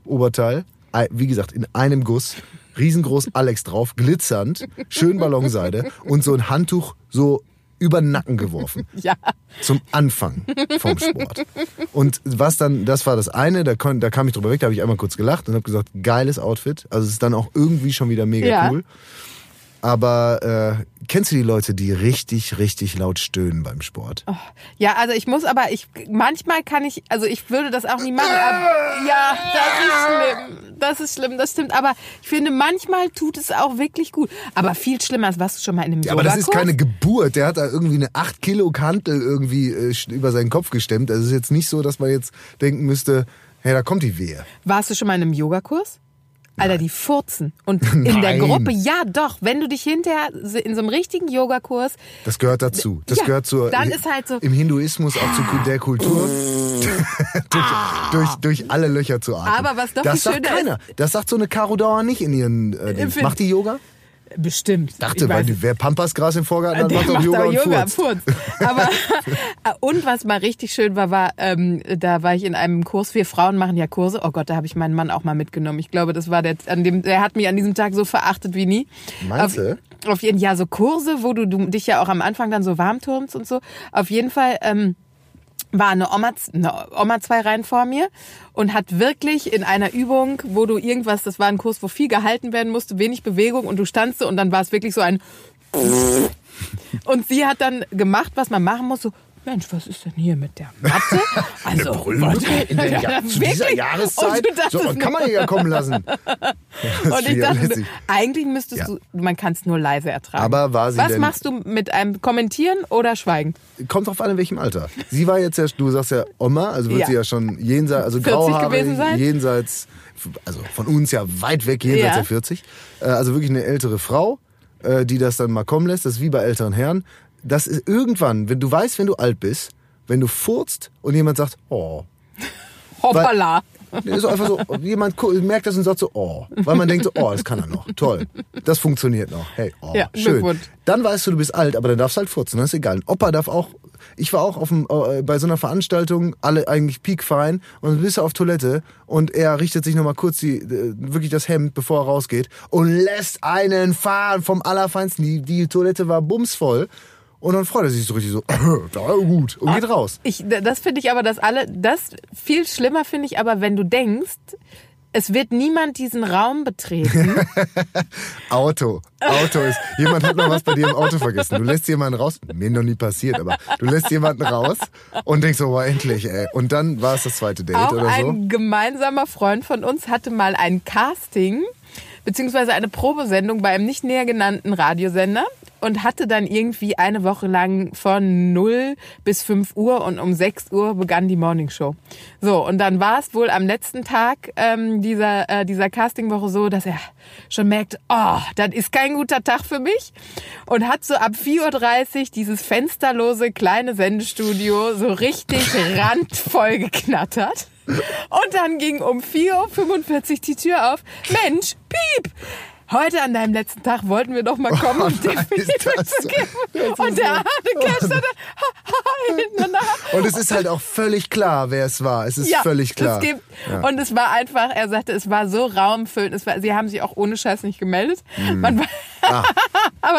Oberteil. Ei- Wie gesagt, in einem Guss. Riesengroß Alex drauf, glitzernd, schön Ballonseide und so ein Handtuch so über den Nacken geworfen Ja. zum Anfang vom Sport. Und was dann, das war das eine, da, kon, da kam ich drüber weg, da habe ich einmal kurz gelacht und habe gesagt, geiles Outfit. Also es ist dann auch irgendwie schon wieder mega Ja. cool. Aber äh, kennst du die Leute, die richtig, richtig laut stöhnen beim Sport? Ja, also ich muss aber, ich manchmal kann ich, also ich würde das auch nie machen. Aber, ja, das ist schlimm. Das ist schlimm, das stimmt. Aber ich finde, manchmal tut es auch wirklich gut. Aber viel schlimmer ist, warst du schon mal in einem Ja, aber das ist keine Geburt. Der hat da irgendwie eine 8 Kilo Kantel irgendwie äh, über seinen Kopf gestemmt. Also es ist jetzt nicht so, dass man jetzt denken müsste, hey, da kommt die Wehe. Warst du schon mal in einem Yogakurs? Alter, die furzen. Und in der Nein. Gruppe, ja doch, wenn du dich hinterher in so einem richtigen Yogakurs, Das gehört dazu. Das Ja, gehört zur dann ist halt so- im Hinduismus auch zu der Kultur durch, durch, durch alle Löcher zu atmen. Aber was doch das sagt schöner keiner. Das sagt so eine Caro Dauer nicht in ihren äh, Macht die Yoga? Bestimmt. Dachte, Ich weil weiß die, wer Pampasgras im Vorgarten hat, macht doch Yoga und Yoga, furzt. Furz. Aber und was mal richtig schön war, war, ähm, da war ich in einem Kurs. Wir Frauen machen ja Kurse. Oh Gott, da habe ich meinen Mann auch mal mitgenommen. Ich glaube, das war der, an dem, der hat mich an diesem Tag so verachtet wie nie. Meinst auf, du? Auf jeden ja so Kurse, wo du, du dich ja auch am Anfang dann so warm turnst und so. Auf jeden Fall. Ähm, war eine Oma, eine Oma zwei Reihen vor mir und hat wirklich in einer Übung, wo du irgendwas, das war ein Kurs, wo viel gehalten werden musste, wenig Bewegung und du standst und dann war es wirklich so ein und sie hat dann gemacht, was man machen muss, so Mensch, was ist denn hier mit der Matte? Also, Brüllmücke in der Ja, ja, zu dieser? Jahreszeit? Und So, kann man ja kommen lassen. Das Und ich dachte, lässig. eigentlich müsstest Ja. du, man kann es nur leise ertragen. Aber war sie Was denn- machst du mit einem Kommentieren oder Schweigen? Kommt drauf an, in welchem Alter. Sie war jetzt ja, du sagst ja Oma, also wird Ja. sie ja schon jenseits, also 40 grauhaarig, jenseits, also von uns ja weit weg, jenseits Ja. der 40. Äh, Also wirklich eine ältere Frau, äh, die das dann mal kommen lässt. Das ist wie bei älteren Herren. Das ist irgendwann, wenn du weißt, wenn du alt bist, wenn du furzt und jemand sagt, oh. Hoppala. Ist einfach so, jemand merkt das und sagt so, oh. Weil man denkt so, oh, das kann er noch. Toll. Das funktioniert noch. Hey, oh, Ja, schön. Dann weißt du, du bist alt, aber dann darfst du halt furzen. Das ist egal. Ein Opa darf auch, ich war auch auf dem, äh, bei so einer Veranstaltung, alle eigentlich piekfein und dann bist du auf Toilette und er richtet sich nochmal kurz die, äh, wirklich das Hemd, bevor er rausgeht und lässt einen fahren vom Allerfeinsten. Die, die Toilette war bumsvoll. Und dann freut er sich so richtig so, da gut, und geht raus. Ich, das finde ich aber, dass alle, das viel schlimmer finde ich aber, wenn du denkst, es wird niemand diesen Raum betreten. Auto. Auto ist. Jemand hat noch was bei dir im Auto vergessen. Du lässt jemanden raus. Mir noch nie passiert, aber du lässt jemanden raus und denkst so, boah, endlich, ey. Und dann war es das zweite Date Auch oder so. ein gemeinsamer Freund von uns hatte mal ein Casting beziehungsweise eine Probesendung bei einem nicht näher genannten Radiosender und hatte dann irgendwie eine Woche lang von 0 bis 5 Uhr und um 6 Uhr begann die Morningshow. So, und dann war es wohl am letzten Tag ähm, dieser, äh, dieser Castingwoche so, dass er schon merkt, oh, das ist kein guter Tag für mich und hat so ab 4.30 Uhr dieses fensterlose kleine Sendestudio so richtig randvoll geknattert. Und dann ging um 4.45 Uhr die Tür auf. Mensch, piep! Heute an deinem letzten Tag wollten wir doch mal kommen, um dir Oh das zu geben. Und der Arne Cash hinten nach. Und es ist halt auch völlig klar, wer es war. Es ist ja, völlig klar. Es gibt, Ja. Und es war einfach, er sagte, es war so raumfüllend. Es war, sie haben sich auch ohne Scheiß nicht gemeldet. Mhm. Man war,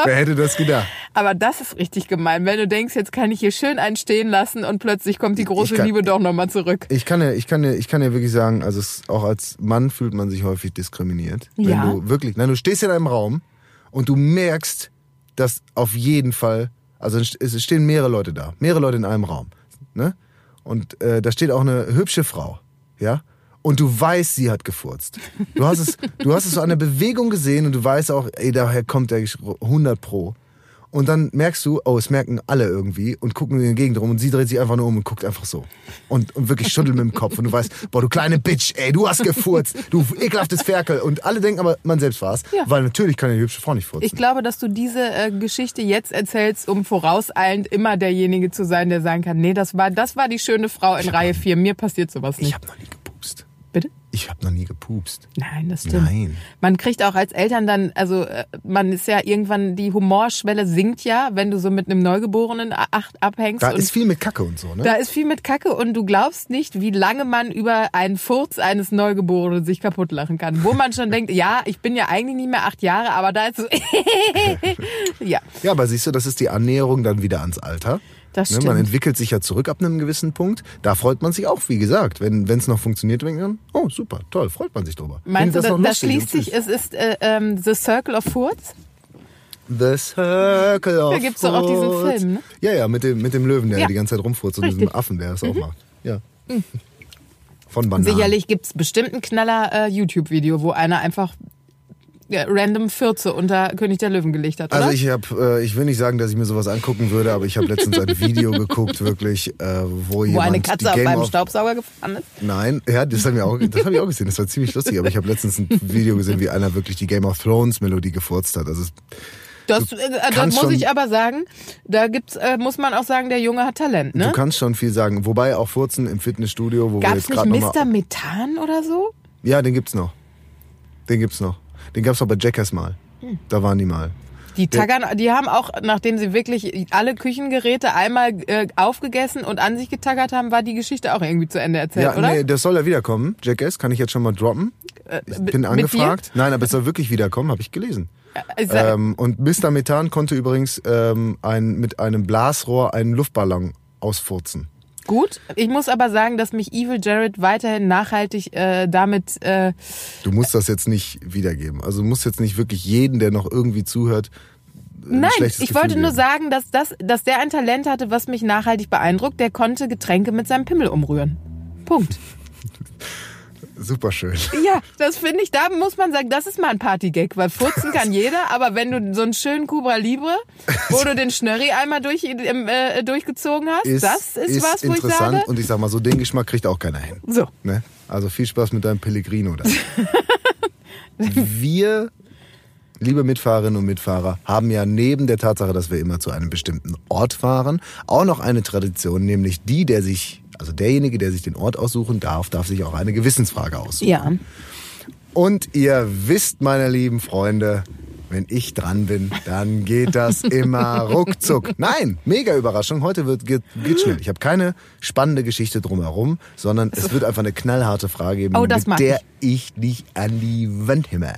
Wer hätte das gedacht? aber das ist richtig gemein, wenn du denkst, jetzt kann ich hier schön einen stehen lassen und plötzlich kommt die große kann- Liebe doch nochmal zurück. Ich kann ja, ich kann ja, ich kann ja wirklich sagen, also es, auch als Mann fühlt man sich häufig diskriminiert. Wenn Ja. du wirklich, nein, du stehst in einem Raum und du merkst, dass auf jeden Fall, also es stehen mehrere Leute da, mehrere Leute in einem Raum, ne? Und äh, da steht auch eine hübsche Frau, ja? Und du weißt, sie hat gefurzt. Du hast es, du hast es so an der Bewegung gesehen und du weißt auch, ey, daher kommt der 100 pro. Und dann merkst du, oh, es merken alle irgendwie und gucken in die Gegend rum und sie dreht sich einfach nur um und guckt einfach so. Und, und wirklich schüttelt mit dem Kopf und du weißt, boah, du kleine Bitch, ey, du hast gefurzt, du ekelhaftes Ferkel. Und alle denken aber, man selbst war's, Ja. weil natürlich kann ja die hübsche Frau nicht furzen. Ich glaube, dass du diese äh, Geschichte jetzt erzählst, um vorauseilend immer derjenige zu sein, der sagen kann, nee, das war, das war die schöne Frau in Reihe 4. Mir passiert sowas ich nicht. habe noch nie? Ich habe noch nie gepupst. Nein, das stimmt. Nein. Man kriegt auch als Eltern dann, also äh, man ist ja irgendwann, die Humorschwelle sinkt ja, wenn du so mit einem Neugeborenen acht abhängst. Da ist viel mit Kacke und so, ne? da ist viel mit Kacke und du glaubst nicht, wie lange man über einen Furz eines Neugeborenen sich kaputt lachen kann. Wo man schon denkt, ja, ich bin ja eigentlich nicht mehr acht Jahre, aber da ist so, ja, Ja, aber siehst du, das ist die Annäherung dann wieder ans Alter. Das Ne, Man stimmt. entwickelt sich ja zurück ab einem gewissen Punkt. Da freut man sich auch, wie gesagt. Wenn es noch funktioniert, denkt man, oh super, toll, freut man sich drüber. Meinst Findet du, da, noch da lustig und schließt sich, es ist äh, ähm, The Circle of Furz? The Circle of Da gibt's doch auch diesen. Film, ne? Ja, ja, mit dem, mit dem Löwen, der Ja. die ganze Zeit rumfurzt und Richtig. Mhm. diesem Affen, der das auch macht. Ja. Von Bananen. Sicherlich gibt's bestimmt ein knaller äh, YouTube-Video, wo einer einfach random Fürze unter König der Löwen gelegt hat, oder? Also ich habe, äh, ich will nicht sagen, dass ich mir sowas angucken würde, aber ich habe letztens ein Video geguckt, wirklich, äh, wo, wo jemand eine Katze auf Game einem of Staubsauger gefahren ist. Nein, ja, das haben wir auch, das habe ich auch gesehen. Das war ziemlich lustig. Aber ich habe letztens ein Video gesehen, wie einer wirklich die Game of Thrones Melodie gefurzt hat. Also Das, äh, das kannst muss ich aber sagen, da gibt's, äh, muss man auch sagen, der Junge hat Talent, du ne? kannst schon viel sagen. Wobei auch Furzen im Fitnessstudio, wo wir Gab's jetzt nicht gerade Mr. nochmal. Methan oder so? Ja, den gibt's noch. Den gibt's noch. Den gab's auch bei Jackass mal. Hm. Da waren die mal. Die taggern, die haben auch, nachdem sie wirklich alle Küchengeräte einmal äh, aufgegessen und an sich getaggert haben, war die Geschichte auch irgendwie zu Ende erzählt, Ja, oder? nee, das soll ja wiederkommen. Jackass kann ich jetzt schon mal droppen. Ich Äh, mit- bin angefragt. Nein, aber es soll wirklich wiederkommen, habe ich gelesen. Ich sag- Ähm, und Mr. Methan konnte übrigens ähm, ein, mit einem Blasrohr einen Luftballon ausfurzen. Gut. Ich muss aber sagen, dass mich Evil Jared weiterhin nachhaltig äh, damit äh, Du musst das jetzt nicht wiedergeben. Also du musst jetzt nicht wirklich jeden, der noch irgendwie zuhört, ein Nein, ich Gefühl wollte nur geben. sagen, dass, das, dass der ein Talent hatte, was mich nachhaltig beeindruckt. Der konnte Getränke mit seinem Pimmel umrühren. Punkt. Super schön. Ja, das finde ich, da muss man sagen, das ist mal ein Partygag, weil furzen kann jeder, aber wenn du so einen schönen Cuba Libre, wo du den Schnörri einmal durch, äh, durchgezogen hast, das ist, was, wo ich interessant sage, und ich sag mal so, den Geschmack kriegt auch keiner hin. so. Ne? Also viel Spaß mit deinem Pellegrino da. wir, liebe Mitfahrerinnen und Mitfahrer, haben ja neben der Tatsache, dass wir immer zu einem bestimmten Ort fahren, auch noch eine Tradition, nämlich die, der sich, also derjenige, der sich den Ort aussuchen darf, darf sich auch eine Gewissensfrage aussuchen. Ja. Und ihr wisst, meine lieben Freunde, wenn ich dran bin, dann geht das immer ruckzuck. Nein, mega Überraschung. Heute wird geht, geht schnell. Ich habe keine spannende Geschichte drumherum, sondern es wird einfach eine knallharte Frage geben, Oh, mit der ich dich an die Wand himme.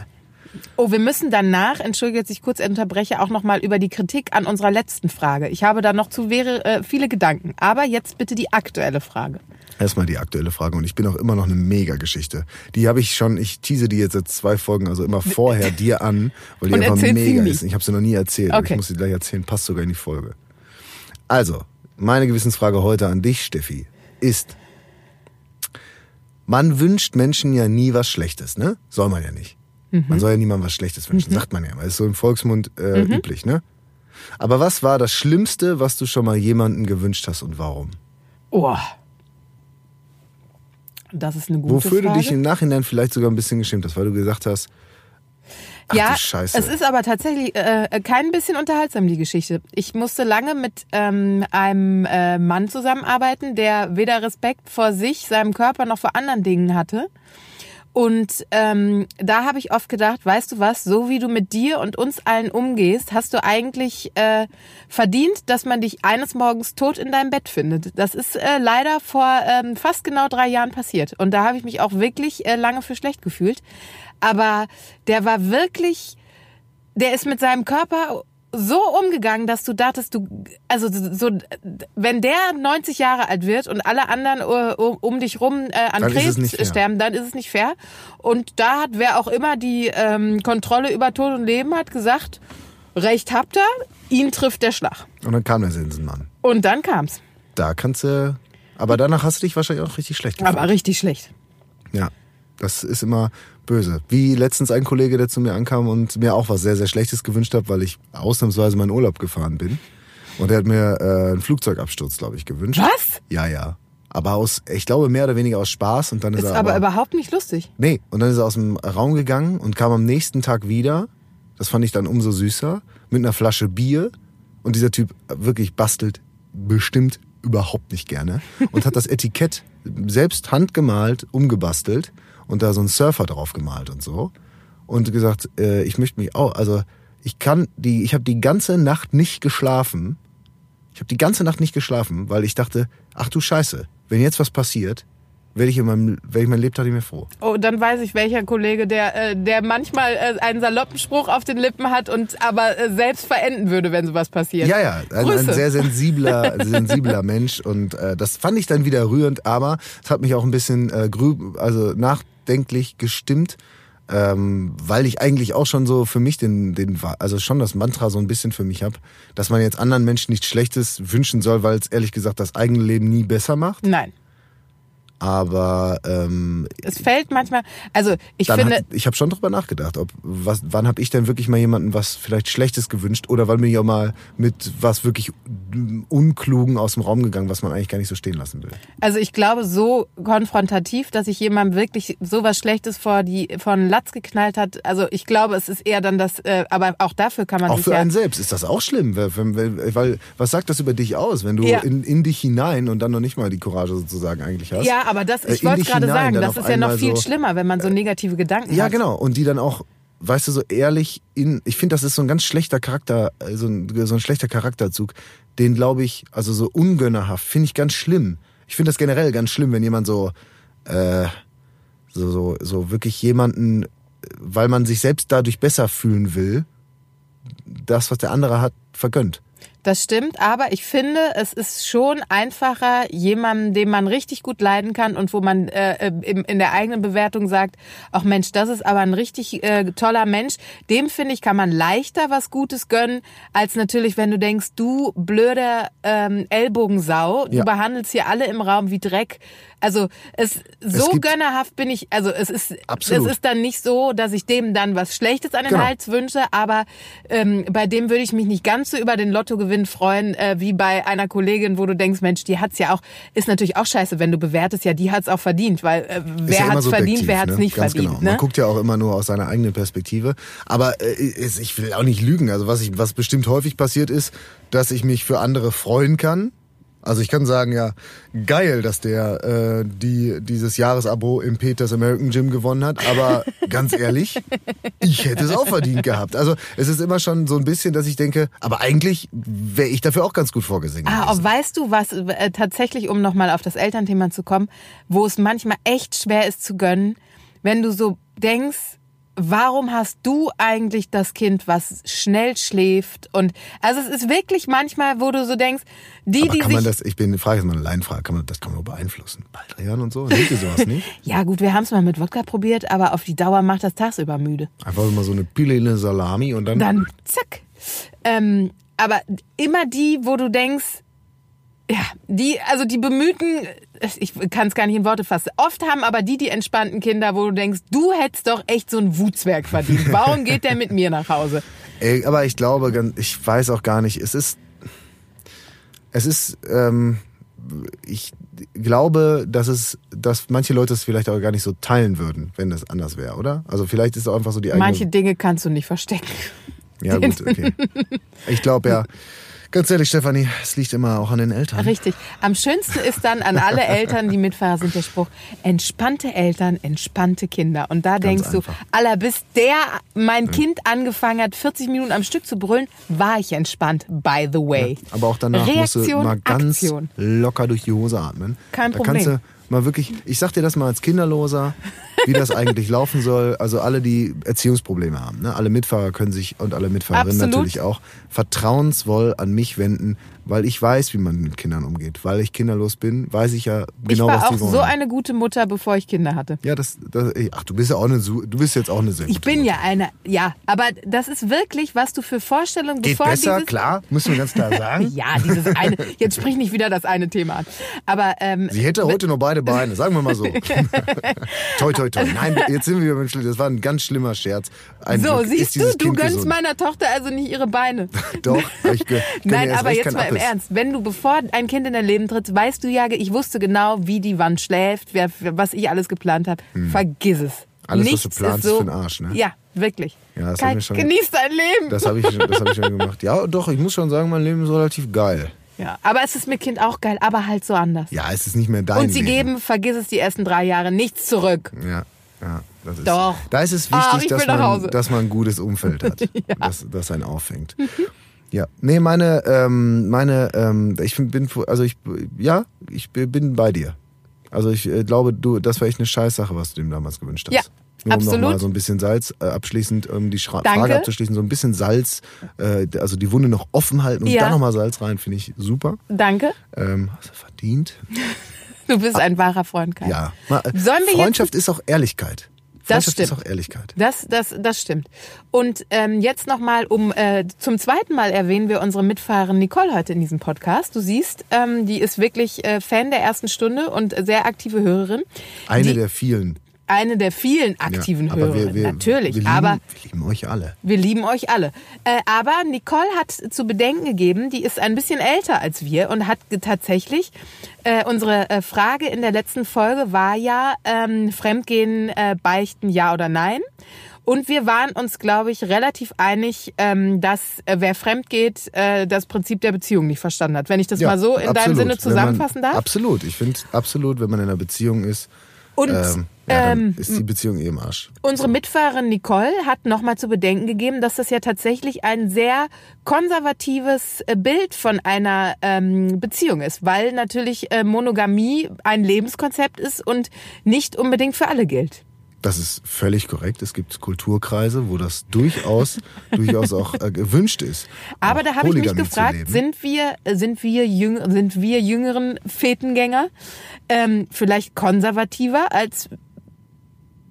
Oh, wir müssen danach, entschuldige, dass ich kurz unterbreche, auch nochmal über die Kritik an unserer letzten Frage. Ich habe da noch zu wäre, äh, viele Gedanken. Aber jetzt bitte die aktuelle Frage. Erstmal die aktuelle Frage und ich bin auch immer noch eine Mega-Geschichte. Die habe ich schon, ich tease die jetzt seit zwei Folgen, also immer vorher dir an, weil die Und einfach mega ist. Ich habe sie noch nie erzählt, aber ich Okay. muss sie gleich erzählen, passt sogar in die Folge. Also, meine Gewissensfrage heute an dich, Steffi, ist, man wünscht Menschen ja nie was Schlechtes, ne? Soll man ja nicht. Mhm. Man soll ja niemandem was Schlechtes wünschen, sagt man ja immer. Ist so im Volksmund äh, Mhm. üblich, ne? Aber was war das Schlimmste, was du schon mal jemandem gewünscht hast und warum? Oh. Das ist eine gute Wofür Frage. du dich im Nachhinein vielleicht sogar ein bisschen geschämt hast, weil du gesagt hast, ach ja, es ist aber tatsächlich äh, kein bisschen unterhaltsam, die Geschichte. Ich musste lange mit ähm, einem äh, Mann zusammenarbeiten, der weder Respekt vor sich, seinem Körper noch vor anderen Dingen hatte. Und ähm, da habe ich oft gedacht, weißt du was, so wie du mit dir und uns allen umgehst, hast du eigentlich äh, verdient, dass man dich eines Morgens tot in deinem Bett findet. Das ist äh, leider vor ähm, fast genau drei Jahren passiert. Und da habe ich mich auch wirklich äh, lange für schlecht gefühlt. Aber der war wirklich, der ist mit seinem Körper so umgegangen, dass du dachtest, du, also so, wenn der 90 Jahre alt wird und alle anderen äh, um, um dich rum äh, an Dann Krebs sterben, dann ist es nicht fair. Und da hat wer auch immer die ähm, Kontrolle über Tod und Leben hat gesagt, Recht habt ihr, ihn trifft der Schlag. und dann kam der Sensenmann. Und dann kam's. Da kannst du, aber danach hast du dich wahrscheinlich auch richtig schlecht gefühlt. Aber richtig schlecht. Ja, das ist immer böse. Wie letztens ein Kollege, der zu mir ankam und mir auch was sehr, sehr Schlechtes gewünscht hat, weil ich ausnahmsweise meinen Urlaub gefahren bin. Und er hat mir äh, einen Flugzeugabsturz, glaube ich, gewünscht. Was? Ja, ja. Aber aus, ich glaube, mehr oder weniger aus Spaß. Und dann ist, Ist er aber überhaupt nicht lustig. Nee, und dann ist er aus dem Raum gegangen und kam am nächsten Tag wieder. Das fand ich dann umso süßer. Mit einer Flasche Bier. Und dieser Typ wirklich bastelt bestimmt überhaupt nicht gerne. Und hat das Etikett selbst handgemalt, umgebastelt und da so einen Surfer drauf gemalt und so. Und gesagt, äh, ich möchte mich auch, also ich kann die, ich habe die ganze Nacht nicht geschlafen. Ich habe die ganze Nacht nicht geschlafen, weil ich dachte, ach du Scheiße, wenn jetzt was passiert, werde ich in meinem, werde ich mein Lebtag nicht mehr froh. Oh, dann weiß ich, welcher Kollege, der, äh, der manchmal äh, einen saloppen Spruch auf den Lippen hat und aber äh, selbst verenden würde, wenn sowas passiert. Ja, ja, ein, ein sehr sensibler, sensibler Mensch und äh, das fand ich dann wieder rührend, aber es hat mich auch ein bisschen äh, grü also nachdenklich gestimmt, Ähm, weil ich eigentlich auch schon so für mich den, den, also schon das Mantra so ein bisschen für mich habe, dass man jetzt anderen Menschen nichts Schlechtes wünschen soll, weil es ehrlich gesagt das eigene Leben nie besser macht. Nein. Aber ähm, Es fällt manchmal, also ich finde, hat, ich habe schon drüber nachgedacht, ob was, wann habe ich denn wirklich mal jemandem was vielleicht Schlechtes gewünscht oder wann bin ich auch mal mit was wirklich Unklugen aus dem Raum gegangen, was man eigentlich gar nicht so stehen lassen will. also ich glaube so konfrontativ, dass ich jemandem wirklich sowas Schlechtes vor die vor den Latz geknallt hat. Also ich glaube, es ist eher dann das, äh, aber auch dafür kann man Auch sich für ja einen selbst ist das auch schlimm, weil, weil, weil was sagt das über dich aus, wenn du Ja. in, in dich hinein und dann noch nicht mal die Courage sozusagen eigentlich hast? Ja, aber das, Äh, ich in wollte gerade sagen, das ist ja noch viel so- schlimmer, wenn man so negative Gedanken Ja, hat. genau. Und die dann auch, weißt du, so ehrlich in, ich finde, das ist so ein ganz schlechter Charakter, äh, so ein, so ein schlechter Charakterzug, den glaube ich, also so ungönnerhaft, finde ich ganz schlimm. Ich finde das generell ganz schlimm, wenn jemand so, äh, so, so, so wirklich jemanden, äh, weil man sich selbst dadurch besser fühlen will, das, was der andere hat, vergönnt. Das stimmt, aber ich finde, es ist schon einfacher, jemanden, den man richtig gut leiden kann und wo man äh, in, in der eigenen Bewertung sagt, ach Mensch, das ist aber ein richtig äh, toller Mensch. Dem finde ich, kann man leichter was Gutes gönnen, als natürlich, wenn du denkst, du blöder ähm, Ellbogensau, Ja. du behandelst hier alle im Raum wie Dreck. Also es so gibt- gönnerhaft bin ich, also es ist Absolut. es ist dann nicht so, dass ich dem dann was Schlechtes an den Genau. Hals wünsche, aber ähm, bei dem würde ich mich nicht ganz so über den Lottogewinn freuen, äh, wie bei einer Kollegin, wo du denkst, Mensch, die hat's ja auch, ist natürlich auch scheiße, wenn du bewertest, ja, die hat's auch verdient, weil äh, wer ja hat's verdient, wer hat's ne? nicht Ganz verdient. Genau. Ne? Man guckt ja auch immer nur aus seiner eigenen Perspektive. Aber äh, ich will auch nicht lügen. Also was, ich, was bestimmt häufig passiert ist, dass ich mich für andere freuen kann. Also ich kann sagen, ja, geil, dass der äh, die, dieses Jahresabo im Peters American Gym gewonnen hat. Aber ganz ehrlich, ich hätte es auch verdient gehabt. Also es ist immer schon so ein bisschen, dass ich denke, aber eigentlich wäre ich dafür auch ganz gut vorgesehen. Ah, gewesen. weißt du, was äh, tatsächlich, um nochmal auf das Elternthema zu kommen, wo es manchmal echt schwer ist zu gönnen, wenn du so denkst, warum hast du eigentlich das Kind, was schnell schläft? Und also es ist wirklich manchmal, wo du so denkst, die, aber die kann man das, ich bin, frage jetzt mal eine Laienfrage, kann man, das kann man nur beeinflussen. Baldrian und so, nennt ihr sowas nicht? ja gut, wir haben es mal mit Wodka probiert, aber auf die Dauer macht das tagsüber müde. Einfach mal so eine Pille in eine Salami und dann. Dann zack. Ähm, aber immer die, wo du denkst, ja, die, also die bemühten, ich kann es gar nicht in Worte fassen. Oft haben aber die die entspannten Kinder, wo du denkst, du hättest doch echt so ein Wutzwerg verdient. Warum geht der mit mir nach Hause? Ey, aber ich glaube, ich weiß auch gar nicht, es ist. Es ist. Ähm, ich glaube, dass es, dass manche Leute es vielleicht auch gar nicht so teilen würden, wenn es anders wäre, oder? Also vielleicht ist es auch einfach so die eigene. Manche Dinge kannst du nicht verstecken. ja gut, okay. Ich glaube ja. Ganz ehrlich, Stefanie, es liegt immer auch an den Eltern. Richtig. Am schönsten ist dann an alle Eltern, die Mitfahrer sind, der Spruch, entspannte Eltern, entspannte Kinder. Und da denkst einfach. du, aller bis der mein Kind angefangen hat, 40 Minuten am Stück zu brüllen, war ich entspannt, by the way. Aber auch danach musst du Reaktion, mal ganz Aktion. locker durch die Hose atmen. Kein da Problem. kannst du mal wirklich, ich sag dir das mal als Kinderloser, wie das eigentlich laufen soll. Also alle, die Erziehungsprobleme haben, ne? alle Mitfahrer können sich und alle Mitfahrerinnen Absolut. natürlich auch vertrauensvoll an mich wenden, weil ich weiß, wie man mit Kindern umgeht. Weil ich kinderlos bin, weiß ich ja Ich genau, war was auch wollen. so eine gute Mutter, bevor ich Kinder hatte. ja, das, das, ach, du bist ja auch eine, du bist jetzt auch eine sehr Ich bin Mutter. ja eine, ja, aber das ist wirklich, was du für Vorstellungen, Geht bevor besser, dieses, klar, müssen wir ganz klar sagen. Ja, dieses eine, jetzt sprich nicht wieder das eine Thema an. Aber ähm, Sie hätte heute nur beide Beine, sagen wir mal so. toi, toi, toi. Nein, jetzt sind wir wieder beim Schlimm. Das war ein ganz schlimmer Scherz. Ein so, Glück siehst du, du kind gönnst gesund. meiner Tochter also nicht ihre Beine. Doch, ich gönne Nein, aber jetzt kein mal im. Ernst. Wenn du, bevor ein Kind in dein Leben tritt, weißt du ja, ich wusste genau, wie die Wann schläft, wer, was ich alles geplant habe. Vergiss es. Hm. Alles, was Nichts du planst, ist so, ist für den Arsch, ne? Ja, wirklich. Ja, das wir schon- genieß dein Leben. Das habe ich, das hab ich schon gemacht. Ja, doch, ich muss schon sagen, mein Leben ist relativ geil. Ja, aber es ist mit Kind auch geil, aber halt so anders. Ja, es ist nicht mehr dein Und sie Leben. geben, vergiss es, die ersten drei Jahre nichts zurück. Ja, ja. Das ist, Doch. Da ist es Ah, wichtig, ich will dass, man, dass man ein gutes Umfeld hat, das, das einen auffängt. Ja, nee, meine, ähm, meine, ähm, ich bin, also ich, ja, ich bin bei dir. Also ich äh, glaube, du, das war echt eine Scheißsache, was du dem damals gewünscht hast. Ja, Nur um absolut. nochmal so ein bisschen Salz äh, abschließend, um die Schra Danke. Frage abzuschließen, so ein bisschen Salz, äh, also die Wunde noch offen halten und Ja. dann nochmal Salz rein, finde ich super. Danke. Ähm, hast du verdient? Du bist ein wahrer Freund, Kai. Ja. Mal, äh, Freundschaft ist auch Ehrlichkeit. Freundschaft stimmt. ist auch Ehrlichkeit. Das, das, das stimmt. Und ähm, jetzt nochmal, um äh, zum zweiten Mal erwähnen wir unsere Mitfahrerin Nicole heute in diesem Podcast. Du siehst, ähm, die ist wirklich äh, Fan der ersten Stunde und sehr aktive Hörerin. Eine die, der vielen. Eine der vielen aktiven ja, Hörerinnen, wir, wir, natürlich. Wir lieben, aber wir lieben euch alle. wir lieben euch alle. Äh, aber Nicole hat zu bedenken gegeben, die ist ein bisschen älter als wir und hat tatsächlich, äh, unsere äh, Frage in der letzten Folge war ja, ähm, Fremdgehen, äh, beichten, ja oder nein. Und wir waren uns, glaube ich, relativ einig, ähm, dass äh, wer fremd geht, äh, das Prinzip der Beziehung nicht verstanden hat. Wenn ich das mal so in deinem absolut. Sinne Wenn zusammenfassen man, darf. Absolut. Ich finde absolut, wenn man in einer Beziehung ist, Und ähm, ja, ähm, ist die Beziehung eh im Arsch. Unsere Mitfahrerin Nicole hat nochmal zu bedenken gegeben, dass das ja tatsächlich ein sehr konservatives äh, Bild von einer ähm, Beziehung ist, weil natürlich äh, Monogamie ein Lebenskonzept ist und nicht unbedingt für alle gilt. Das ist völlig korrekt. Es gibt Kulturkreise, wo das durchaus, durchaus auch äh, gewünscht ist. Aber da habe ich mich gefragt, sind wir, sind wir, jüng, sind wir jüngeren Fetengänger ähm, vielleicht konservativer als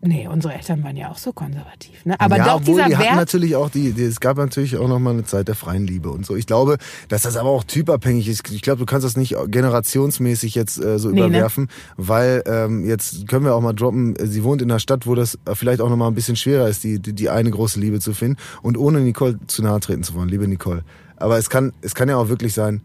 Nee, unsere Eltern waren ja auch so konservativ, ne? Aber ja, doch obwohl dieser die hatten Wert natürlich auch die, die, es gab natürlich auch noch mal eine Zeit der freien Liebe und so. Ich glaube, dass das aber auch typabhängig ist. Ich glaube, du kannst das nicht generationsmäßig jetzt äh, so Nee, ne? überwerfen, weil ähm, jetzt können wir auch mal droppen. äh, Sie wohnt in einer Stadt, wo das vielleicht auch noch mal ein bisschen schwerer ist, die, die, die eine große Liebe zu finden. Und ohne Nicole zu nahe treten zu wollen, liebe Nicole. Aber es kann, es kann ja auch wirklich sein,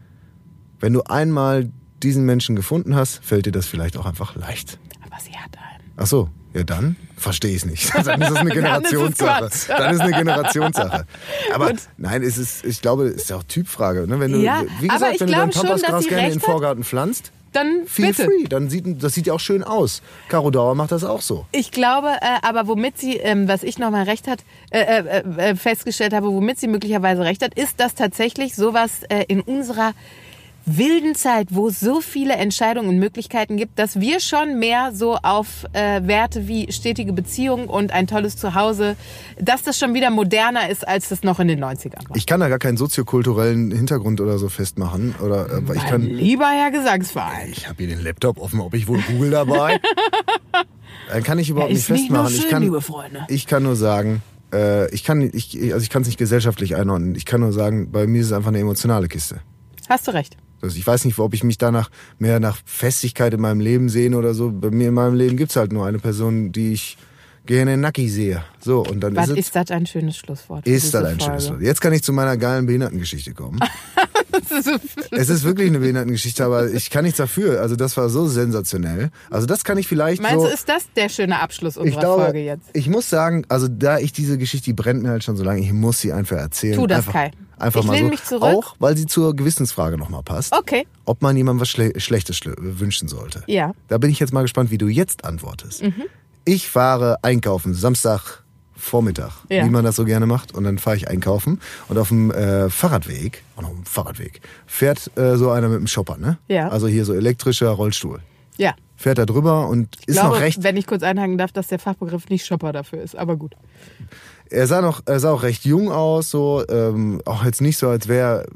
wenn du einmal diesen Menschen gefunden hast, fällt dir das vielleicht auch einfach leicht. Aber sie hat einen. Ach so, ja dann verstehe ich es nicht. Dann ist es eine Dann ist es Generationssache. Dann ist eine Generationssache. Aber Gut. nein, es ist, ich glaube, es ist ja auch Typfrage. Ne? Wenn du, Ja, wie aber gesagt, ich wenn du dein schon, Papas Gras gerne in den. Vorgarten pflanzt, Dann feel bitte. free. Dann sieht, das sieht ja auch schön aus. Caro Dauer macht das auch so. Ich glaube, äh, aber womit sie, ähm, was ich nochmal recht hat, äh, äh, äh, festgestellt habe, womit sie möglicherweise recht hat, ist, dass tatsächlich sowas äh, in unserer wilden Zeit, wo es so viele Entscheidungen und Möglichkeiten gibt, dass wir schon mehr so auf äh, Werte wie stetige Beziehung und ein tolles Zuhause, dass das schon wieder moderner ist, als das noch in den 90ern war. Ich kann da gar keinen soziokulturellen Hintergrund oder so festmachen. Oder, äh, ich kann. lieber Herr Gesangsverein. Ich habe hier den Laptop offen, ob ich wohl Google dabei? Dann kann ich überhaupt Ja, nicht ist nicht festmachen. ich schön, kann, liebe Freunde. Ich kann nur sagen, äh, ich kann, ich, also ich kann es nicht gesellschaftlich einordnen. Ich kann nur sagen, bei mir ist es einfach eine emotionale Kiste. Hast du recht. Also ich weiß nicht, ob ich mich danach mehr nach Festigkeit in meinem Leben sehne oder so. Bei mir in meinem Leben gibt's halt nur eine Person, die ich gerne nacki sehe. So, und dann Was ist ist das ein schönes Schlusswort? Ist das ein schönes Folge? Wort. Jetzt kann ich zu meiner geilen Behindertengeschichte kommen. es ist wirklich eine Behindertengeschichte, aber ich kann nichts dafür. Also das war so sensationell. Also das kann ich vielleicht Meinst so... du, ist das der schöne Abschluss ich unserer glaube, Folge jetzt? ich muss sagen, also da ich diese Geschichte, die brennt mir halt schon so lange, ich muss sie einfach erzählen. Tu das, einfach, Kai. Einfach Ich mal so. mich zurück. Auch, weil sie zur Gewissensfrage nochmal passt. Okay. Ob man jemandem was Schle Schlechtes schle wünschen sollte. Ja. Mhm. Da bin ich jetzt mal gespannt, wie du jetzt antwortest. Ich fahre einkaufen, Samstag Vormittag, Ja. wie man das so gerne macht. Und dann fahre ich einkaufen und auf dem äh, Fahrradweg, und auf dem Fahrradweg, fährt äh, so einer mit dem Shopper, ne? Ja. Also hier so elektrischer Rollstuhl. Ja. Fährt da drüber und Ich ist glaube, noch recht wenn ich kurz einhaken darf, dass der Fachbegriff nicht Shopper dafür ist. Aber gut. Er sah noch, er sah auch recht jung aus, so ähm, auch jetzt nicht so, als wäre,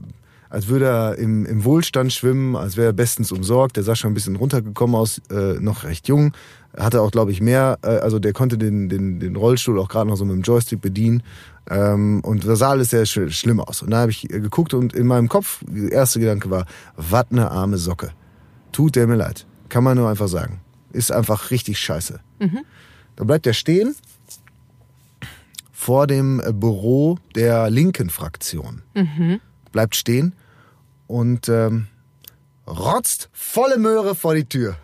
als würde er im, im Wohlstand schwimmen, als wäre er bestens umsorgt. Der sah schon ein bisschen runtergekommen aus, äh, noch recht jung. Hatte auch, glaube ich, mehr, äh, also der konnte den, den, den Rollstuhl auch gerade noch so mit dem Joystick bedienen. Ähm, und das sah alles sehr sch schlimm aus. Und da habe ich äh, geguckt und in meinem Kopf, der erste Gedanke war, wat ne arme Socke. Tut der mir leid. Kann man nur einfach sagen. Ist einfach richtig scheiße. Da bleibt er stehen vor dem Büro der linken Fraktion. Bleibt stehen und ähm, rotzt volle Möhre vor die Tür.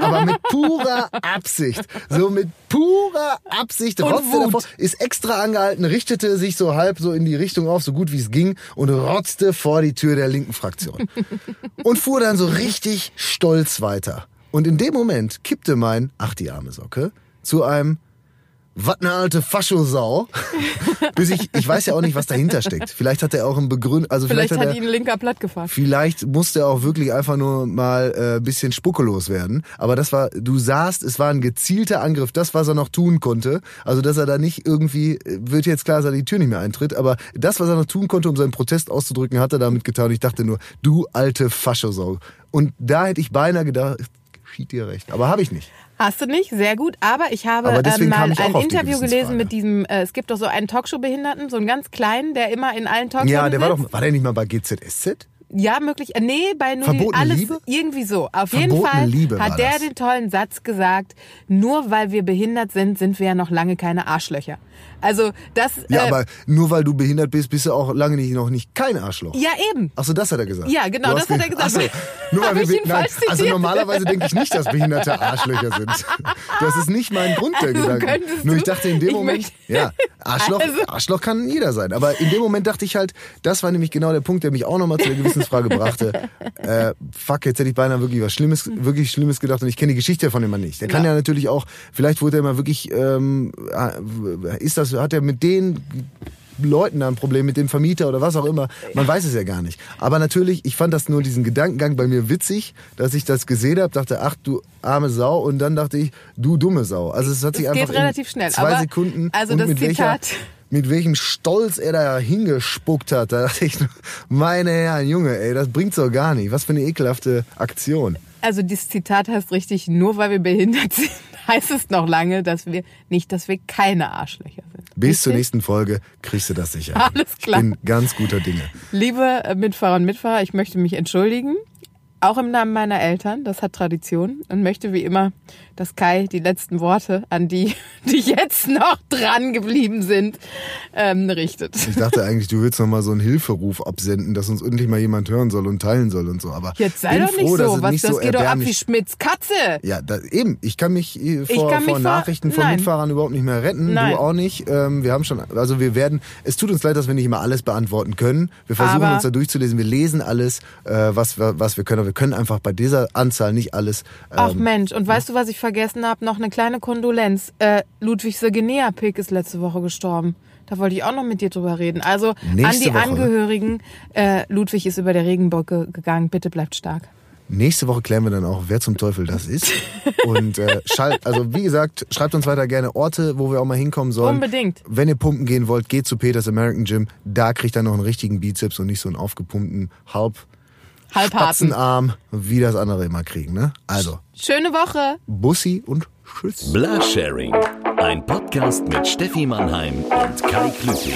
Aber mit purer Absicht. So mit purer Absicht Und rotzte Wut. davor, ist extra angehalten, richtete sich so halb so in die Richtung auf, so gut wie es ging, und rotzte vor die Tür der linken Fraktion. Und fuhr dann so richtig stolz weiter. Und in dem Moment kippte mein, ach die arme Socke, zu einem was ne alte Faschosau. Bis ich, ich weiß ja auch nicht, was dahinter steckt. Vielleicht hat er auch einen Begründ, also vielleicht, Vielleicht, hat hat er, ihn ein linker platt gefahren. vielleicht musste er auch wirklich einfach nur mal äh, bisschen spuckelos werden. Aber das war, du sahst, es war ein gezielter Angriff, das, was er noch tun konnte. Also, dass er da nicht irgendwie, äh, wird jetzt klar, dass er die Tür nicht mehr eintritt, aber das, was er noch tun konnte, um seinen Protest auszudrücken, hat er damit getan. Und ich dachte nur, du alte Faschosau. Und da hätte ich beinahe gedacht, schied dir recht. Aber habe ich nicht. Hast du nicht? Sehr gut. Aber ich habe Aber ähm, mal ein Interview gelesen mit diesem, äh, es gibt doch so einen Talkshow-Behinderten, so einen ganz kleinen, der immer in allen Talkshows Ja, der war sitzt. doch, war der nicht mal bei GZSZ? Ja, möglich. äh, Nee, bei nur Verbotene alles Liebe? irgendwie so. Auf jeden Verbotene Fall Liebe war hat der das. den tollen Satz gesagt, nur weil wir behindert sind, sind wir ja noch lange keine Arschlöcher. Also das Ja, äh, aber nur weil du behindert bist, bist du auch lange nicht, noch nicht kein Arschloch. ja eben. Ach so, das hat er gesagt. Ja, genau, das hat er ge- gesagt. Ach so, nur weil wir nein, also normalerweise denke ich nicht, dass Behinderte Arschlöcher sind. Das ist nicht mein Grund der Also Gedanke. Nur ich dachte in dem Moment, ja, Arschloch, Also- Arschloch kann jeder sein. Aber in dem Moment dachte ich halt, das war nämlich genau der Punkt, der mich auch nochmal zu der Gewissensfrage brachte. Äh, fuck, jetzt hätte ich beinahe wirklich was Schlimmes, wirklich Schlimmes gedacht und ich kenne die Geschichte von dem Mann nicht. Der kann Ja. ja natürlich auch, vielleicht wurde er mal wirklich, ähm, äh, ist das, hat er mit den Leuten da ein Problem mit dem Vermieter oder was auch immer. Man weiß es ja gar nicht. Aber natürlich, ich fand das nur diesen Gedankengang bei mir witzig, dass ich das gesehen habe, dachte, ach du arme Sau und dann dachte ich, du dumme Sau. Also es hat sich Es einfach relativ schnell, zwei aber- Sekunden also und das mit welcher Zitat- mit welchem Stolz er da hingespuckt hat, da dachte ich, meine Herren, Junge, ey, das bringt's doch gar nicht. Was für eine ekelhafte Aktion. Also dieses Zitat heißt richtig, nur weil wir behindert sind, heißt es noch lange, dass wir nicht, dass wir keine Arschlöcher sind. Bis zur nächsten Folge kriegst du das sicher. Alles klar. Ich bin ganz guter Dinge. Liebe äh, Mitfahrer und Mitfahrer, ich möchte mich entschuldigen. Auch im Namen meiner Eltern, das hat Tradition und möchte wie immer, dass Kai die letzten Worte an die, die jetzt noch dran geblieben sind, ähm, richtet. Ich dachte eigentlich, du willst noch mal so einen Hilferuf absenden, dass uns endlich mal jemand hören soll und teilen soll und so. Aber Jetzt sei doch nicht froh, so, was, nicht das so geht doch ab wie Schmidts Katze. Ja, da, eben. Ich kann mich äh, vor, kann mich vor vor- Nachrichten von Nein. Mitfahrern überhaupt nicht mehr retten. Nein. Du auch nicht. Ähm, wir haben schon, also wir werden, es tut uns leid, dass wir nicht immer alles beantworten können. Wir versuchen Aber- uns da durchzulesen. Wir lesen alles, äh, was, wir- was wir können. Aber wir können einfach bei dieser Anzahl nicht alles. Ach Ähm, Mensch, und weißt du, was ich vergessen habe? Noch eine kleine Kondolenz. Äh, Ludwig Sagenea-Pick ist letzte Woche gestorben. Da wollte ich auch noch mit dir drüber reden. Also Nächste an die Woche. Angehörigen, äh, Ludwig ist über der Regenbrücke gegangen. Bitte bleibt stark. Nächste Woche klären wir dann auch, wer zum Teufel das ist. Und äh, also wie gesagt, schreibt uns weiter gerne Orte, wo wir auch mal hinkommen sollen. Unbedingt. Wenn ihr pumpen gehen wollt, geht zu Peters American Gym. Da kriegt ihr noch einen richtigen Bizeps und nicht so einen aufgepumpten Halb Halbharten. Spatzenarm, wie das andere immer kriegen. Ne? Also, Schöne Woche. Bussi und Tschüss. Blasharing. Ein Podcast mit Steffi Mannheim und Kai Klüting.